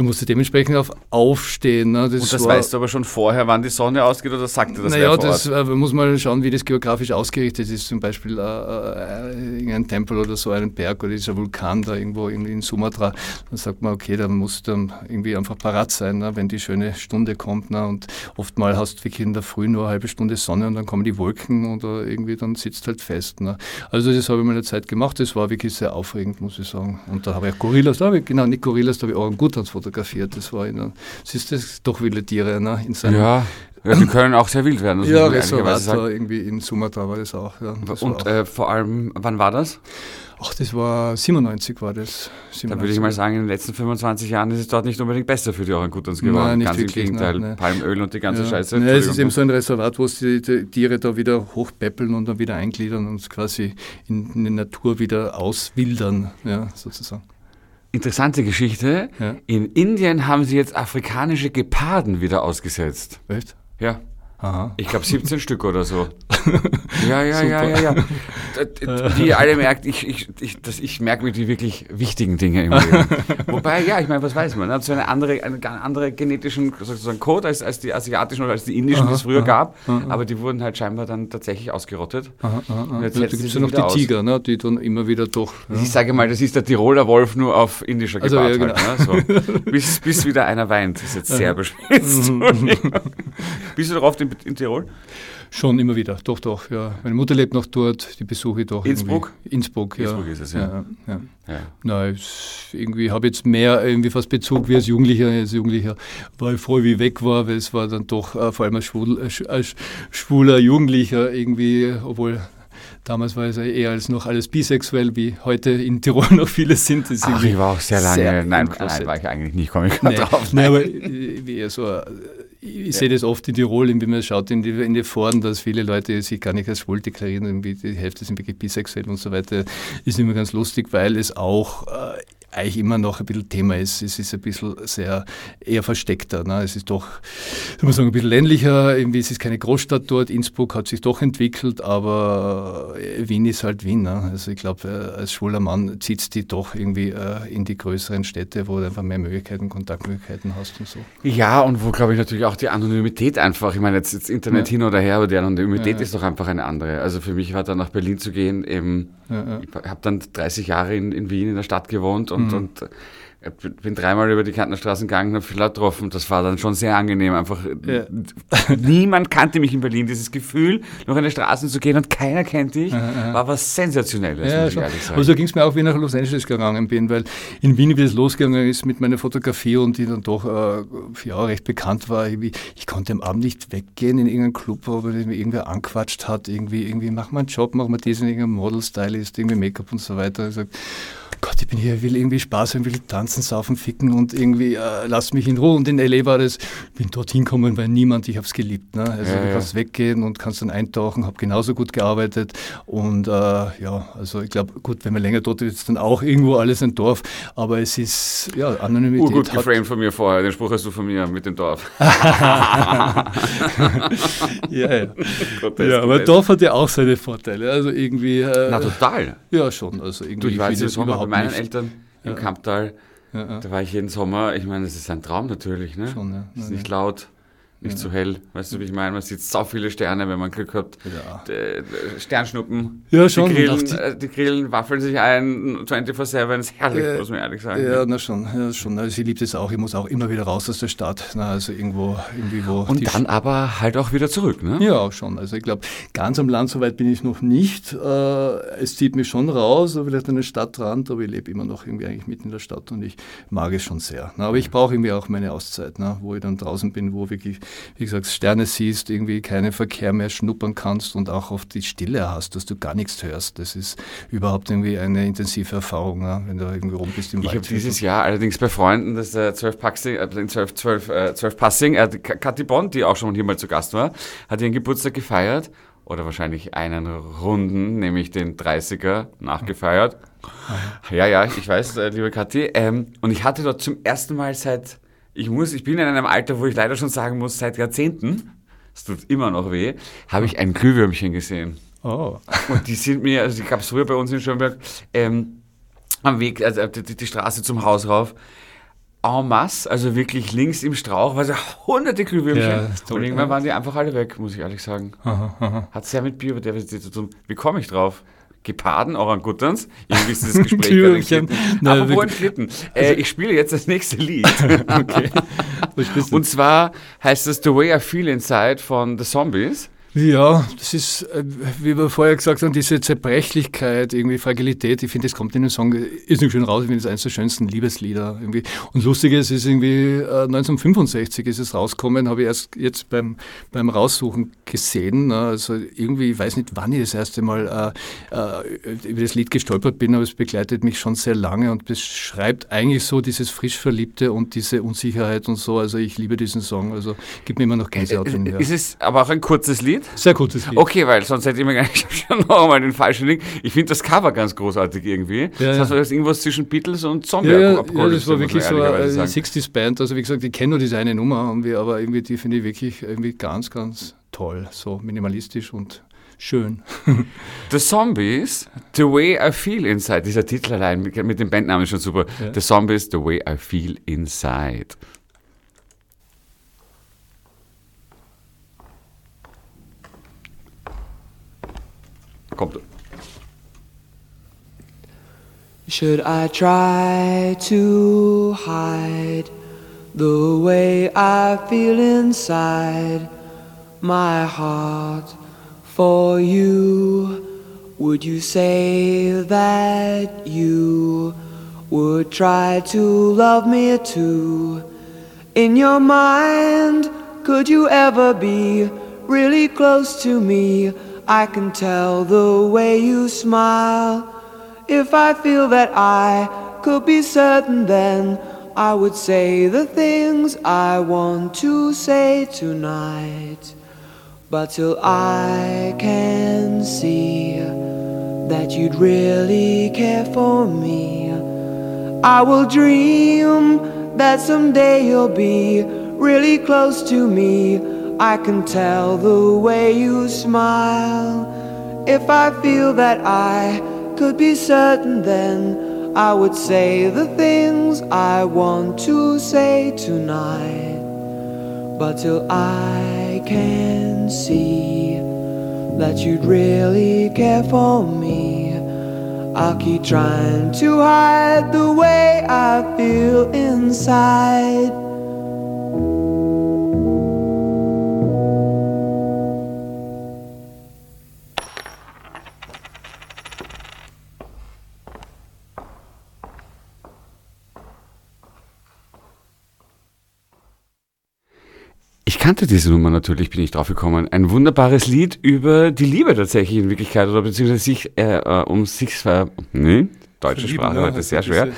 musst du dementsprechend auf aufstehen stehen. Ne? Das und das war, weißt du aber schon vorher, wann die Sonne ausgeht oder sagt dir das Naja, das äh, muss man schauen, wie das geografisch ausgerichtet ist. Zum Beispiel äh, äh, ein Tempel oder so, ein Berg oder dieser Vulkan da irgendwo in, in Sumatra. Dann sagt man, okay, da muss musst dann irgendwie einfach parat sein, ne, wenn die schöne Stunde kommt. Ne, und oftmal hast du wirklich in der Früh nur eine halbe Stunde Sonne und dann kommen die Wolken oder irgendwie dann sitzt halt fest. Ne. Also das habe ich mal eine Zeit gemacht, das war wirklich sehr aufregend, muss ich sagen. Und da habe ich auch Gorillas, da habe ich, genau, nicht Gorillas, da habe ich Orangutans fotografiert. Das war in einer, siehst du, doch wilde Tiere ne, in seinem Ja, ja, die können auch sehr wild werden. ja, Reservat war irgendwie in Sumatra war das auch. Ja, das Und auch. äh, vor allem, wann war das? Ach, das war 97 war das. Da würde ich mal sagen, in den letzten 25 Jahren ist es dort nicht unbedingt besser für die Orangutans geworden. Nein, nicht Ganz im wirklich, Gegenteil. nein, nein. Palmöl und die ganze ja. Scheiße. Ja, es ist eben so ein Reservat, wo sie die Tiere da wieder hochpäppeln und dann wieder eingliedern und quasi in, in die Natur wieder auswildern, ja, sozusagen. Interessante Geschichte. Ja. In Indien haben sie jetzt afrikanische Geparden wieder ausgesetzt. Echt? Ja. Aha. Ich glaube 17 Stück oder so. Ja, ja, ja, ja, ja. D- Wie ihr alle merkt, ich, ich, ich, das, ich merke mir die wirklich wichtigen Dinge im Leben. Wobei, ja, ich meine, was weiß man, ne? so eine andere, einen ganz anderen genetischen sozusagen Code als, als die asiatischen oder als die indischen, die es früher gab. Aber die wurden halt scheinbar dann tatsächlich ausgerottet. Aha, aha, aha. Jetzt Da gibt es ja noch die aus. Tiger, ne, die dann immer wieder doch. Ja. Ich sage mal, das ist der Tiroler Wolf nur auf indischer Also, Gebart ja, halt, ne? so. bis, bis wieder einer weint. Das ist jetzt sehr. Entschuldigung. Bist du darauf in, in Tirol? Schon immer wieder, doch, doch, ja. Meine Mutter lebt noch dort, die besuche ich doch. Innsbruck? Irgendwie. Innsbruck, ja. Innsbruck ist es, ja. ja, ja. Nein, irgendwie habe jetzt mehr irgendwie fast Bezug wie als Jugendlicher. Als Jugendlicher war ich froh, wie ich weg war, weil es war dann doch äh, vor allem als, schwul, äh, als schwuler Jugendlicher irgendwie, obwohl damals war es ja eher als noch alles bisexuell, wie heute in Tirol noch viele sind. Ach, ich war auch sehr lange. nein, nein, inklusiv. war ich eigentlich nicht, komme ich gerade Nee, drauf. nee, aber äh, wie eher so, ich sehe das oft in Tirol, wenn man schaut in die, in die Foren, dass viele Leute sich gar nicht als schwul deklarieren, die Hälfte sind wirklich bisexuell und so weiter. Ist immer ganz lustig, weil es auch äh, eigentlich immer noch ein bisschen Thema ist. Es ist ein bisschen sehr eher versteckter. Ne? Es ist doch, ich muss sagen, ein bisschen ländlicher. Irgendwie, es ist keine Großstadt dort. Innsbruck hat sich doch entwickelt, aber äh, Wien ist halt Wien. Ne? Also ich glaube, äh, als schwuler Mann zieht es die doch irgendwie äh, in die größeren Städte, wo du einfach mehr Möglichkeiten, Kontaktmöglichkeiten hast und so. Ja, und wo, glaube ich, natürlich auch die Anonymität einfach, ich meine, jetzt, jetzt Internet Ja. hin oder her, aber die Anonymität Ja, ja. ist doch einfach eine andere. Also für mich war dann nach Berlin zu gehen, eben, ich habe dann 30 Jahre in, in Wien in der Stadt gewohnt Mhm. Und, und äh, bin dreimal über die Kärntnerstraßen gegangen, habe viele Leute getroffen. Das war dann schon sehr angenehm. Einfach Ja. niemand kannte mich in Berlin. Dieses Gefühl, durch eine Straße zu gehen und keiner kennt dich, war was Sensationelles, Ja, muss ich schon. ehrlich sagen. Aber so ging es mir auch, wie ich nach Los Angeles gegangen bin, weil in Wien, wie es losgegangen ist mit meiner Fotografie und die dann doch äh, ja, recht bekannt war, ich konnte am Abend nicht weggehen in irgendeinen Club, wo mich irgendwer anquatscht hat, irgendwie, irgendwie, mach mal einen Job, mach mal diesen, irgendein Model-Stylist, irgendwie Make-up und so weiter. Ich sag, Gott, ich bin hier, will irgendwie Spaß haben, will tanzen, saufen, ficken und irgendwie äh, lass mich in Ruhe. Und in L.A. war das, bin dorthin gekommen, weil niemand, ich habe es geliebt. Ne? Also Ja, du ja. kannst weggehen und kannst dann eintauchen, habe genauso gut gearbeitet. Und äh, ja, also ich glaube, gut, wenn man länger dort ist, ist dann auch irgendwo alles ein Dorf. Aber es ist, ja, Anonymität Urgut hat, geframed von mir vorher. Den Spruch hast du von mir mit dem Dorf. ja, ja. Grotesk, ja, aber. Dorf hat ja auch seine Vorteile. Also irgendwie, äh, Na, total. ja schon. Also irgendwie Du, ich Sommer bei überhaupt meinen nicht. Eltern im Ja. Kamptal. Ja, ja. Da war ich jeden Sommer. Ich meine, das ist ein Traum natürlich. Ne? Schon, ja. Ist nicht laut, nicht zu hell. Weißt du, wie ich meine? Man sieht so viele Sterne, wenn man Glück hat. Ja. D- d- Sternschnuppen. Ja, schon. Die grillen, äh, die grillen waffeln sich ein, 24-7. Ist herrlich, Äh, muss man ehrlich sagen. Ja, na schon, ja, schon. Also ich liebe es auch. Ich muss auch immer wieder raus aus der Stadt. Na, also irgendwo, irgendwie wo. Und die dann aber halt auch wieder zurück, ne? Ja, auch schon. Also ich glaube, ganz am Land so weit bin ich noch nicht. Äh, es zieht mich schon raus, vielleicht an den Stadtrand, aber ich lebe immer noch irgendwie eigentlich mitten in der Stadt und ich mag es schon sehr. Na, aber ich brauche irgendwie auch meine Auszeit, na, wo ich dann draußen bin, wo wirklich, wie gesagt, Sterne siehst, irgendwie keinen Verkehr mehr schnuppern kannst und auch oft die Stille hast, dass du gar nichts hörst. Das ist überhaupt irgendwie eine intensive Erfahrung, na, wenn du irgendwie rum bist im Ich Wald. habe dieses Jahr allerdings bei Freunden, das äh, 12 Passing, äh, den 12, 12, äh, 12 Passing, äh, die Ka- Kathi Bond, die auch schon hier mal zu Gast war, hat ihren Geburtstag gefeiert oder wahrscheinlich einen Runden, nämlich den 30er, nachgefeiert. Ja, ja, ich weiß, äh, liebe Kathi. Ähm, und ich hatte dort zum ersten Mal seit, ich muss, ich bin in einem Alter, wo ich leider schon sagen muss, seit Jahrzehnten, es tut immer noch weh, habe ich ein Glühwürmchen gesehen. Oh. Und die sind mir, also die gab es früher bei uns in Schönberg, ähm, am Weg, also die, die, Straße zum Haus rauf, en masse, also wirklich links im Strauch, weil so hunderte Glühwürmchen. Ja, und irgendwann waren die einfach alle weg, muss ich ehrlich sagen. Aha, aha. Hat sehr mit Biodiversität zu tun. Wie komme ich drauf? Geparden, Orangutans. Irgendwie ist das Gespräch Türchen. Apropos Schlitten. Äh, also ich spiele jetzt das nächste Lied. okay. Und zwar heißt es The Way I Feel Inside von The Zombies. Ja, das ist, äh, wie wir vorher gesagt haben, diese Zerbrechlichkeit, irgendwie Fragilität. Ich finde, das kommt in den Song ist nicht schön raus. Ich finde, es eines der schönsten Liebeslieder irgendwie. Und lustig ist, ist irgendwie 1965 äh, ist es rausgekommen, habe ich erst jetzt beim, beim Raussuchen gesehen. Ne? Also irgendwie, ich weiß nicht, wann ich das erste Mal äh, äh, über das Lied gestolpert bin, aber es begleitet mich schon sehr lange und beschreibt eigentlich so dieses frisch Verliebte und diese Unsicherheit und so. Also ich liebe diesen Song. Also gibt mir immer noch Gänsehaut. Ist es aber auch ein kurzes Lied? Lied? Sehr gutes Lied. Okay, weil sonst hätte ich mir gar nicht schon noch einmal den falschen Link. Ich finde das Cover ganz großartig irgendwie. Ja, das heißt, das ist irgendwas zwischen Beatles und Zombie ja, ja, ja, das war wirklich so eine 60s-Band. Also wie gesagt, ich kenne nur diese eine Nummer, aber irgendwie die finde ich wirklich irgendwie ganz, ganz toll. So minimalistisch und schön. The Zombies, The Way I Feel Inside. Dieser Titel allein mit, mit dem Bandnamen ist schon super. Ja. The Zombies, The Way I Feel Inside. Kommt. Should I try to hide the way I feel inside my heart for you? Would you say that you would try to love me too? In your mind, could you ever be really close to me? I can tell the way you smile. If I feel that I could be certain, then I would say the things I want to say tonight. But till I can see that you'd really care for me, I will dream that someday you'll be really close to me I can tell the way you smile. If I feel that I could be certain, then I would say the things I want to say tonight. But till I can see that you'd really care for me, I'll keep trying to hide the way I feel inside. Kannte diese Nummer natürlich, bin ich drauf gekommen. Ein wunderbares Lied über die Liebe tatsächlich in Wirklichkeit oder beziehungsweise sich äh, äh um sich äh, nee, deutsche Verlieben, Sprache heute sehr schwer,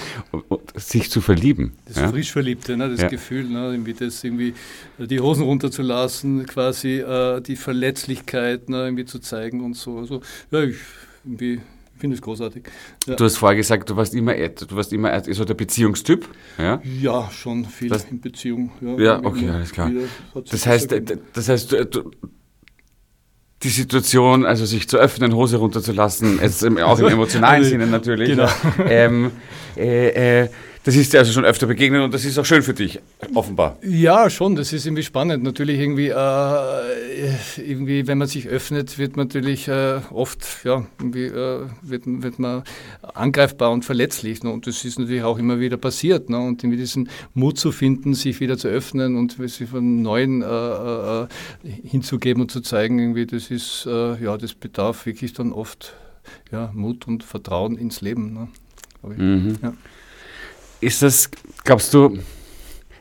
sich zu verlieben. Das ja? frisch Verliebte, ne, das ja. Gefühl, ne, irgendwie das irgendwie die Hosen runterzulassen, quasi äh, die Verletzlichkeit ne, irgendwie zu zeigen und so. Also ja, ich irgendwie ich finde es großartig. Ja. Du hast vorher gesagt, du warst immer, du warst immer so der Beziehungstyp. Ja, ja schon viel das, in Beziehung. Ja, ja okay, alles klar. Das heißt, das heißt, du, die Situation, also sich zu öffnen, Hose runterzulassen, jetzt auch im emotionalen also, Sinne natürlich. Genau. Ähm, äh, äh, das ist dir also schon öfter begegnet und das ist auch schön für dich, offenbar. Ja, schon, das ist irgendwie spannend. Natürlich irgendwie, äh, irgendwie wenn man sich öffnet, wird man natürlich äh, oft, ja, irgendwie äh, wird, wird man angreifbar und verletzlich. Ne? Und das ist natürlich auch immer wieder passiert. Ne? Und irgendwie diesen Mut zu finden, sich wieder zu öffnen und sich von Neuen äh, äh, hinzugeben und zu zeigen, irgendwie, das ist, äh, ja, das bedarf wirklich dann oft ja, Mut und Vertrauen ins Leben. Ne? Mhm. Ja. Ist das, glaubst du,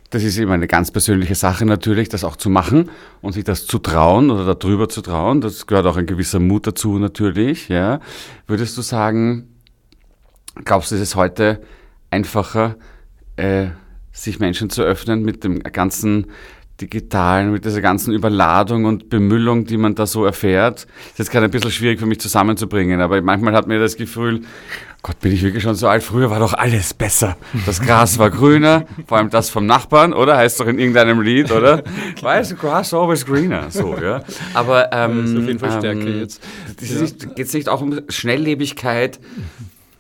das ist immer eine ganz persönliche Sache natürlich, das auch zu machen und sich das zu trauen oder darüber zu trauen. Das gehört auch ein gewisser Mut dazu natürlich. Ja. Würdest du sagen, glaubst du, es ist heute einfacher, äh, sich Menschen zu öffnen mit dem ganzen digitalen, mit dieser ganzen Überladung und Bemüllung, die man da so erfährt. Ist jetzt gerade ein bisschen schwierig für mich zusammenzubringen, aber manchmal hat mir das Gefühl, Gott, bin ich wirklich schon so alt. Früher war doch alles besser. Das Gras war grüner, vor allem das vom Nachbarn, oder? Heißt doch in irgendeinem Lied, oder? Weißt du, Grass always greener. So, ja. Aber ähm, das ist auf jeden Fall stärker ähm, jetzt. Geht es nicht auch um Schnelllebigkeit?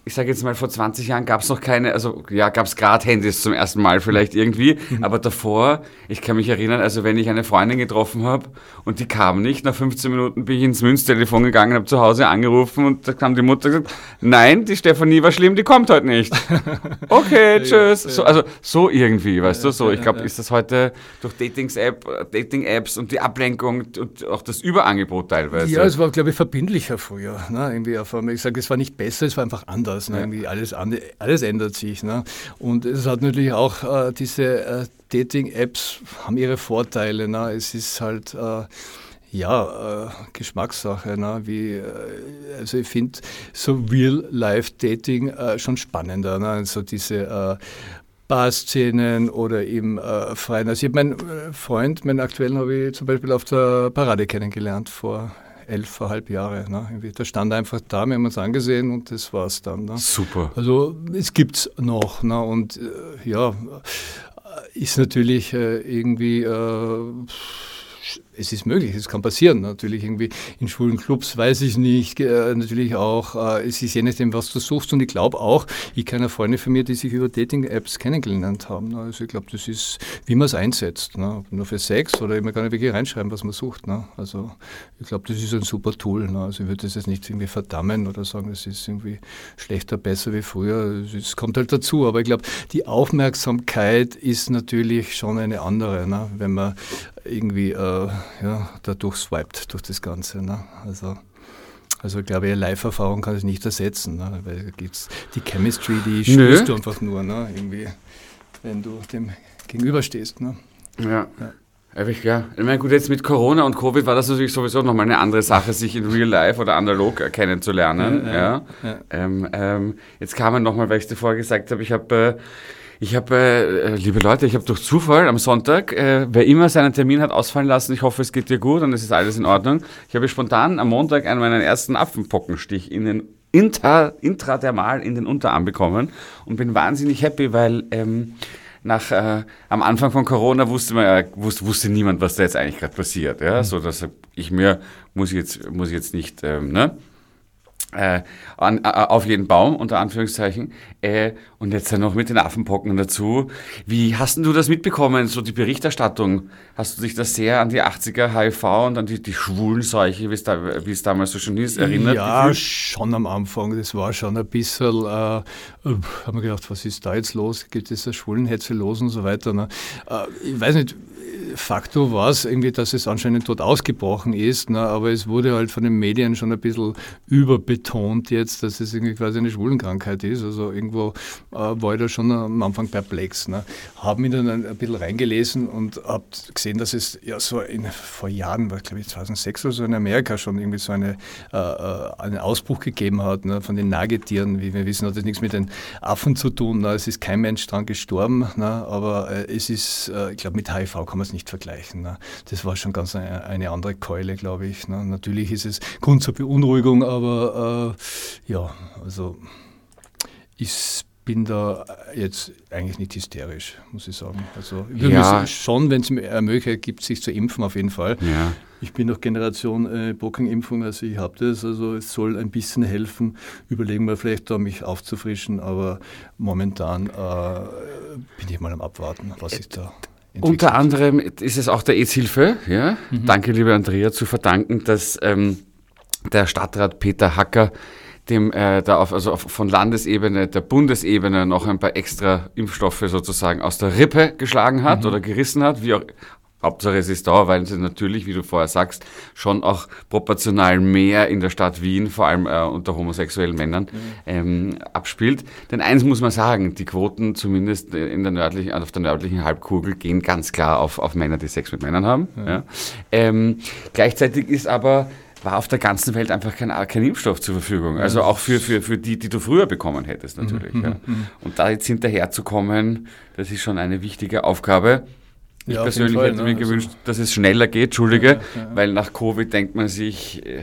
Ich sage jetzt mal, vor 20 Jahren gab es noch keine, also ja, gab es gerade Handys zum ersten Mal vielleicht irgendwie, mhm. aber davor, ich kann mich erinnern, also wenn ich eine Freundin getroffen habe und die kam nicht, nach 15 Minuten bin ich ins Münztelefon gegangen, habe zu Hause angerufen und da kam die Mutter gesagt, nein, die Stefanie war schlimm, die kommt heute nicht. Okay, tschüss. So, also so irgendwie, weißt du, so, ich glaube, ist das heute durch Dating-Apps Dating und die Ablenkung und auch das Überangebot teilweise. Ja, es war, glaube ich, verbindlicher früher. Ne? Irgendwie auf. Ich sage, es war nicht besser, es war einfach anders. Ne? Irgendwie alles, alles ändert sich. Ne? Und es hat natürlich auch äh, diese äh, Dating-Apps haben ihre Vorteile. Ne? Es ist halt äh, ja, äh, Geschmackssache. Ne? Wie, äh, also ich finde so Real-Life-Dating äh, schon spannender. Ne? Also diese äh, Barszenen oder im äh, Freien. Also ich habe meinen äh, Freund, meinen aktuellen habe ich zum Beispiel auf der Parade kennengelernt vor elfeinhalb Jahre. Ne? Da stand einfach da, wir haben uns angesehen und das war's dann. Ne? Super. Also es gibt es noch. Ne? Und äh, ja, ist natürlich äh, irgendwie äh, es ist möglich, es kann passieren. Natürlich irgendwie in schwulen Clubs weiß ich nicht, äh, natürlich auch, äh, es ist je nachdem, was du suchst. Und ich glaube auch, ich kenne Freunde von mir, die sich über Dating-Apps kennengelernt haben. Also ich glaube, das ist, wie man es einsetzt. Ne? Nur für Sex oder man kann nicht wirklich reinschreiben, was man sucht. Ne? Also ich glaube, das ist ein super Tool. Ne? Also ich würde das jetzt nicht irgendwie verdammen oder sagen, es ist irgendwie schlechter, besser wie früher. Es kommt halt dazu. Aber ich glaube, die Aufmerksamkeit ist natürlich schon eine andere, wenn man irgendwie äh, ja, da durchswiped durch das Ganze. Ne? Also, also ich glaube, Live-Erfahrung kann es nicht ersetzen, ne? weil da gibt's die Chemistry, die spürst du einfach nur, ne? irgendwie, wenn du dem gegenüberstehst. Ne? Ja. ja. Ich, ja. ich meine, gut, jetzt mit Corona und Covid war das natürlich sowieso nochmal eine andere Sache, sich in Real Life oder analog kennenzulernen. Ja, ja. ja. Ähm, ähm, jetzt kam man nochmal, weil ich dir gesagt habe, ich habe äh, ich habe, äh, liebe Leute, ich habe durch Zufall am Sonntag, äh, wer immer seinen Termin hat ausfallen lassen, ich hoffe, es geht dir gut und es ist alles in Ordnung. Ich habe spontan am Montag einen meiner ersten Affenpockenstich in den inter, intradermal in den Unterarm bekommen und bin wahnsinnig happy, weil ähm, nach äh, am Anfang von Corona wusste man ja, wusste, wusste niemand, was da jetzt eigentlich gerade passiert. Ja? Mhm. So dass ich mir muss ich jetzt muss ich jetzt nicht ähm, ne? Äh, an, äh, auf jeden Baum, unter Anführungszeichen. Äh, und jetzt dann noch mit den Affenpocken dazu. Wie hast du das mitbekommen, so die Berichterstattung? Hast du dich da sehr an die 80er HIV und an die, die Schwulenseuche, wie es, da, es damals so schon ist, erinnert? Ja, gefühlt? schon am Anfang. Das war schon ein bisschen, äh, haben wir gedacht, was ist da jetzt los? Gibt es da Schwulenhetze los und so weiter? Ne? Äh, ich weiß nicht, Faktor war es irgendwie, dass es anscheinend dort ausgebrochen ist, ne, aber es wurde halt von den Medien schon ein bisschen überbetont jetzt, dass es irgendwie quasi eine Schwulenkrankheit ist. Also irgendwo äh, war ich da schon am Anfang perplex. Ne. Habe mich dann ein, ein bisschen reingelesen und habe gesehen, dass es ja so in, vor Jahren, war glaube ich 2006 oder so in Amerika schon irgendwie so eine, äh, äh, einen Ausbruch gegeben hat ne, von den Nagetieren. Wie wir wissen, hat das nichts mit den Affen zu tun. Ne. Es ist kein Mensch dran gestorben, ne, aber äh, es ist, äh, ich glaube, mit HIV kann man es nicht vergleichen. Ne? Das war schon ganz eine, eine andere Keule, glaube ich. Ne? Natürlich ist es Grund zur Beunruhigung, aber äh, ja, also ich bin da jetzt eigentlich nicht hysterisch, muss ich sagen. Also wir ja. müssen schon, wenn es eine Möglichkeit gibt, sich zu impfen, auf jeden Fall. Ja. Ich bin noch Generation äh, Bockenimpfung, also ich habe das, also es soll ein bisschen helfen. Überlegen wir vielleicht da, mich aufzufrischen, aber momentan äh, bin ich mal am Abwarten, was sich da unter anderem ist es auch der EZ-Hilfe, ja? Mhm. danke liebe Andrea, zu verdanken, dass ähm, der Stadtrat Peter Hacker dem äh, da auf, also auf, von Landesebene, der Bundesebene noch ein paar extra Impfstoffe sozusagen aus der Rippe geschlagen hat mhm. oder gerissen hat, wie auch Hauptsache es ist da, weil es natürlich, wie du vorher sagst, schon auch proportional mehr in der Stadt Wien, vor allem äh, unter homosexuellen Männern, mhm. ähm, abspielt. Denn eins muss man sagen, die Quoten zumindest in der nördlichen, auf der nördlichen Halbkugel gehen ganz klar auf, auf Männer, die Sex mit Männern haben. Mhm. Ja. Ähm, gleichzeitig ist aber war auf der ganzen Welt einfach kein, kein Impfstoff zur Verfügung. Also auch für, für, für die, die du früher bekommen hättest natürlich. Mhm. Ja. Mhm. Und da jetzt hinterherzukommen, das ist schon eine wichtige Aufgabe. Ich ja, persönlich Fall, hätte mir ne? gewünscht, also, dass es schneller geht, Entschuldige, ja, weil nach Covid denkt man sich, äh,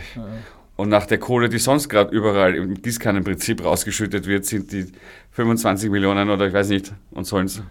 und nach der Kohle, die sonst gerade überall im Gießkannenprinzip rausgeschüttet wird, sind die 25 Millionen oder ich weiß nicht, und sollen es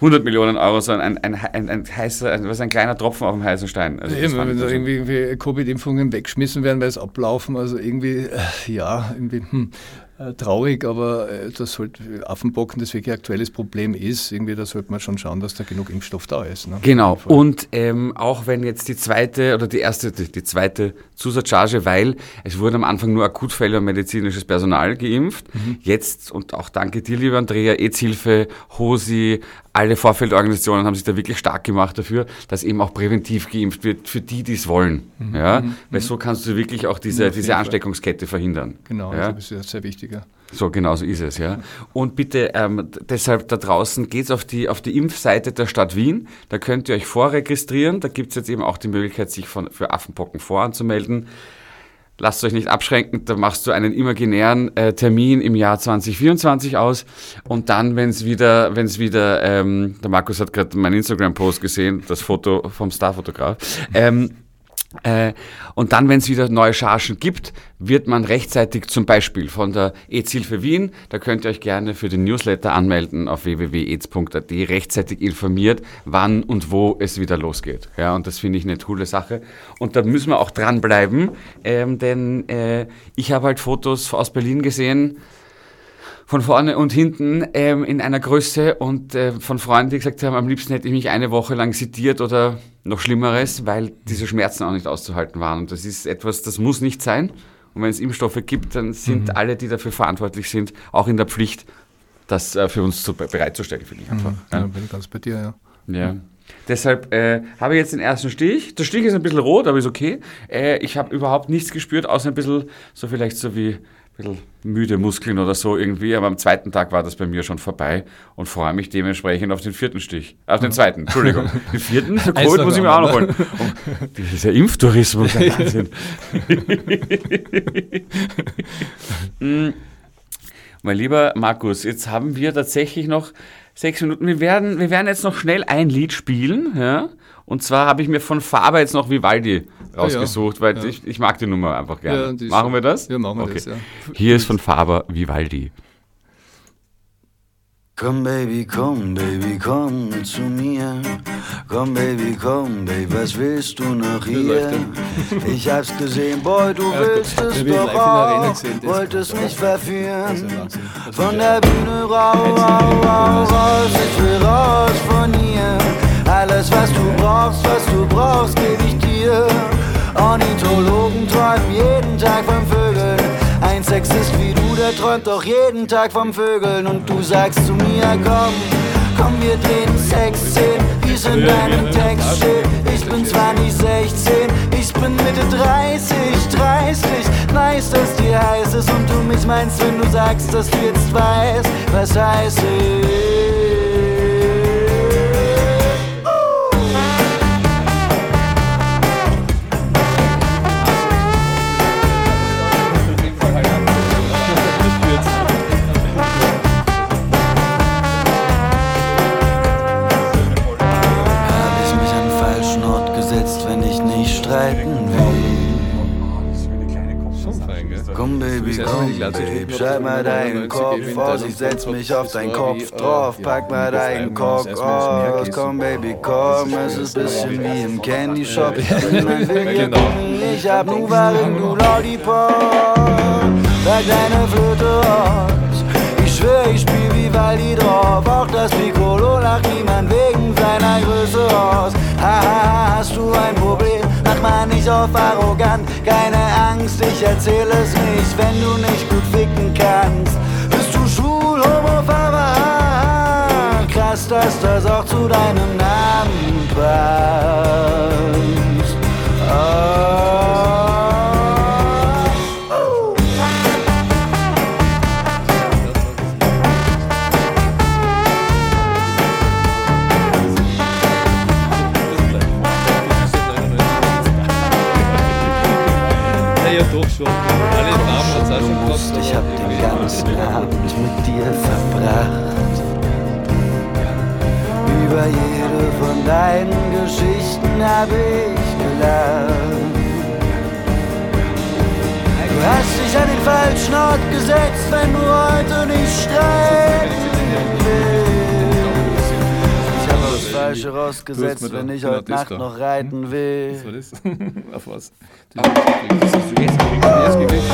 100 Millionen Euro sein, ein, ein, ein, ein heißer, ein, was ein kleiner Tropfen auf dem heißen Stein. Also ja, wenn da irgendwie, irgendwie Covid-Impfungen weggeschmissen werden, weil es ablaufen, also irgendwie, äh, ja, irgendwie, hm. äh, traurig, aber äh, das sollte Affenbocken das wirklich aktuelles Problem ist. Irgendwie, da sollte man schon schauen, dass da genug Impfstoff da ist. Ne? Genau. Und ähm, auch wenn jetzt die zweite oder die erste, die, die, zweite Zusatzcharge, weil es wurden am Anfang nur Akutfälle und medizinisches Personal geimpft. Mhm. Jetzt, und auch danke dir, lieber Andrea, EZ-Hilfe, HOSI, alle Vorfeldorganisationen haben sich da wirklich stark gemacht dafür, dass eben auch präventiv geimpft wird für die, die es wollen. Mhm. Ja? Mhm. Weil so kannst du wirklich auch diese, diese Ansteckungskette verhindern. Genau, ja? das ist sehr wichtig. Ja. So, genau so ist es, ja. Und bitte, ähm, deshalb da draußen geht's auf die, auf die Impfseite der Stadt Wien. Da könnt ihr euch vorregistrieren. Da gibt's jetzt eben auch die Möglichkeit, sich von, für Affenpocken voranzumelden. Lasst euch nicht abschränken, da machst du einen imaginären äh, Termin im Jahr 2024 aus. Und dann, wenn es wieder, wenn es wieder, ähm, der Markus hat gerade meinen Instagram-Post gesehen, das Foto vom Starfotograf, ähm, äh, und dann, wenn es wieder neue Chargen gibt, wird man rechtzeitig zum Beispiel von der EZ-Hilfe Wien, da könnt ihr euch gerne für den Newsletter anmelden auf www.ez.at, rechtzeitig informiert, wann und wo es wieder losgeht. Ja, und das finde ich eine coole Sache. Und da müssen wir auch dranbleiben, ähm, denn äh, ich habe halt Fotos aus Berlin gesehen, von vorne und hinten ähm, in einer Größe und äh, von Freunden, die gesagt haben, am liebsten hätte ich mich eine Woche lang sediert oder noch Schlimmeres, weil diese Schmerzen auch nicht auszuhalten waren. Und das ist etwas, das muss nicht sein. Und wenn es Impfstoffe gibt, dann sind mhm. alle, die dafür verantwortlich sind, auch in der Pflicht, das äh, für uns zu, bereitzustellen, finde ich einfach. Mhm. Ja, bin ich ganz bei dir, ja. Ja. Deshalb äh, habe ich jetzt den ersten Stich. Der Stich ist ein bisschen rot, aber ist okay. Äh, ich habe überhaupt nichts gespürt, außer ein bisschen, so vielleicht so wie bisschen müde Muskeln oder so irgendwie, aber am zweiten Tag war das bei mir schon vorbei und freue mich dementsprechend auf den vierten Stich. Auf den zweiten, Entschuldigung. Den vierten, für Covid muss ich mir auch noch holen. Und dieser Impftourismus, der Wahnsinn. mm. Mein lieber Markus, jetzt haben wir tatsächlich noch sechs Minuten. Wir werden, wir werden jetzt noch schnell ein Lied spielen, ja. Und zwar habe ich mir von Faber jetzt noch Vivaldi rausgesucht, ja, weil ja. Ich, ich, mag die Nummer einfach gerne. Ja, machen wir das? Ja, machen wir okay. das, ja. Hier ist von Faber Vivaldi. Komm Baby, komm Baby, komm zu mir. Komm Baby, komm Baby, was willst du noch hier? Ich hab's gesehen, boy, du willst es doch auch. Wolltest mich verführen. Von der Bühne raus, raus, raus, ich will raus von hier. Alles, was du brauchst, was du brauchst, geb ich dir. Ornithologen träumen jeden Tag vom Vögeln. Ein Sexist wie du, der träumt doch jeden Tag vom Vögeln. Und du sagst zu mir, komm, komm, wir drehen Sexszenen, wie es in deinem Text steht. Ich bin zwar nicht 16, ich bin Mitte 30, 30. Weiß, dass dir heiß ist und du mich meinst, wenn du sagst, dass du jetzt weißt, was heiß ist. Schreib mal deinen Kopf aus, ich setz mich auf deinen Kopf drauf, pack mal deinen Cock aus, komm Baby, komm, es ist bisschen wie im Candy Shop, genau. ich hab nur Waren, du Lollipop, pack deine Flöte aus, ich schwör, ich spiel wie Waldi drauf, auch das Piccolo lacht niemand wegen seiner Größe aus, haha, hast du ein Problem? Auf arrogant, keine Angst, ich erzähl es nicht, wenn du nicht gut ficken kannst. Bist du schwul, homo, verwandt? Krass, dass das auch zu deinem Namen passt. Deinen Geschichten hab ich gelacht. Du hast dich an den falschen Ort gesetzt, wenn du heute nicht streiten willst. Ich hab das Falsche rausgesetzt, wenn ich heute Nacht noch reiten will. Was war das? Auf was? Jetzt gewesen.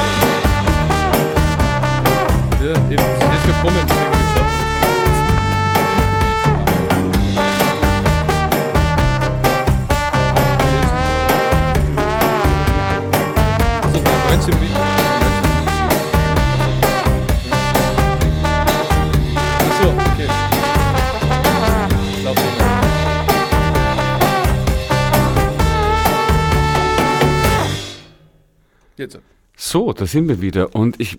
Jetzt. So, da sind wir wieder und ich,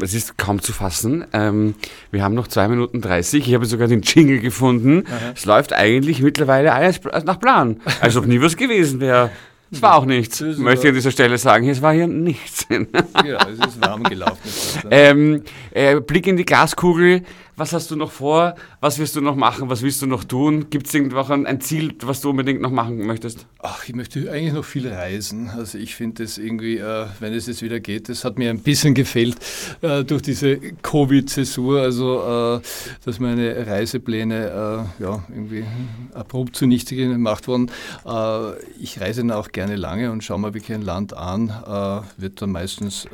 es ist kaum zu fassen. Ähm, wir haben noch zwei Minuten 30. Ich habe sogar den Jingle gefunden. Aha. Es läuft eigentlich mittlerweile alles nach Plan, als ob nie was gewesen wäre. Es war auch nichts. Möchte ich an dieser Stelle sagen, es war hier nichts. ja, es ist warm gelaufen. ähm, äh, Blick in die Glaskugel. Was hast du noch vor? Was wirst du noch machen? Was willst du noch tun? Gibt es irgendwo ein Ziel, was du unbedingt noch machen möchtest? Ach, ich möchte eigentlich noch viel reisen. Also ich finde es irgendwie, äh, wenn es jetzt wieder geht, das hat mir ein bisschen gefehlt äh, durch diese Covid-Zäsur, also äh, dass meine Reisepläne äh, ja, irgendwie abrupt zunichte gemacht wurden. Äh, ich reise dann auch gerne lange und schaue mir wirklich ein Land an, äh, wird dann meistens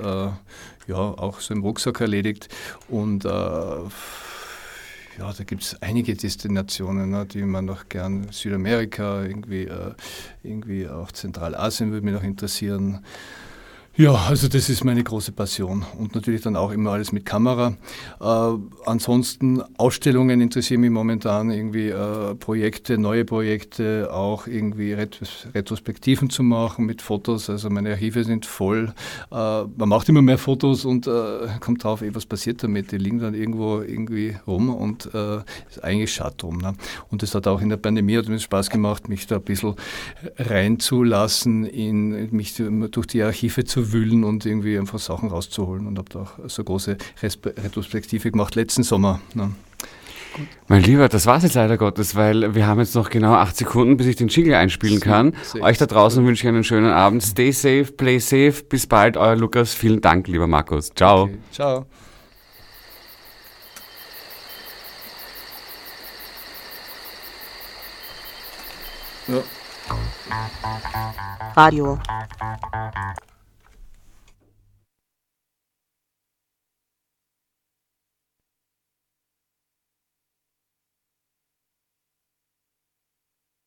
ja, auch so im Rucksack erledigt und ja, da gibt es einige Destinationen, ne, die man noch gern, Südamerika, irgendwie, äh, irgendwie auch Zentralasien würde mich noch interessieren. Ja, also das ist meine große Passion und natürlich dann auch immer alles mit Kamera. Äh, ansonsten Ausstellungen interessieren mich momentan irgendwie äh, Projekte, neue Projekte, auch irgendwie Retrospektiven zu machen mit Fotos. Also meine Archive sind voll. Äh, man macht immer mehr Fotos und äh, kommt drauf, ey, was passiert damit? Die liegen dann irgendwo irgendwie rum und äh, ist eigentlich schade drum. Ne? Und das hat auch in der Pandemie hat mir Spaß gemacht, mich da ein bisschen reinzulassen, in mich durch die Archive zu wühlen und irgendwie einfach Sachen rauszuholen und habe da auch so große Retrospektive gemacht letzten Sommer. Ne. Mein Lieber, das war es jetzt leider Gottes, weil wir haben jetzt noch genau acht Sekunden, bis ich den Jingle einspielen kann. Safe. Euch da draußen wünsche ich einen schönen Abend. Stay safe, play safe. Bis bald, euer Lukas. Vielen Dank, lieber Markus. Ciao. Okay. Ciao. Ja. Radio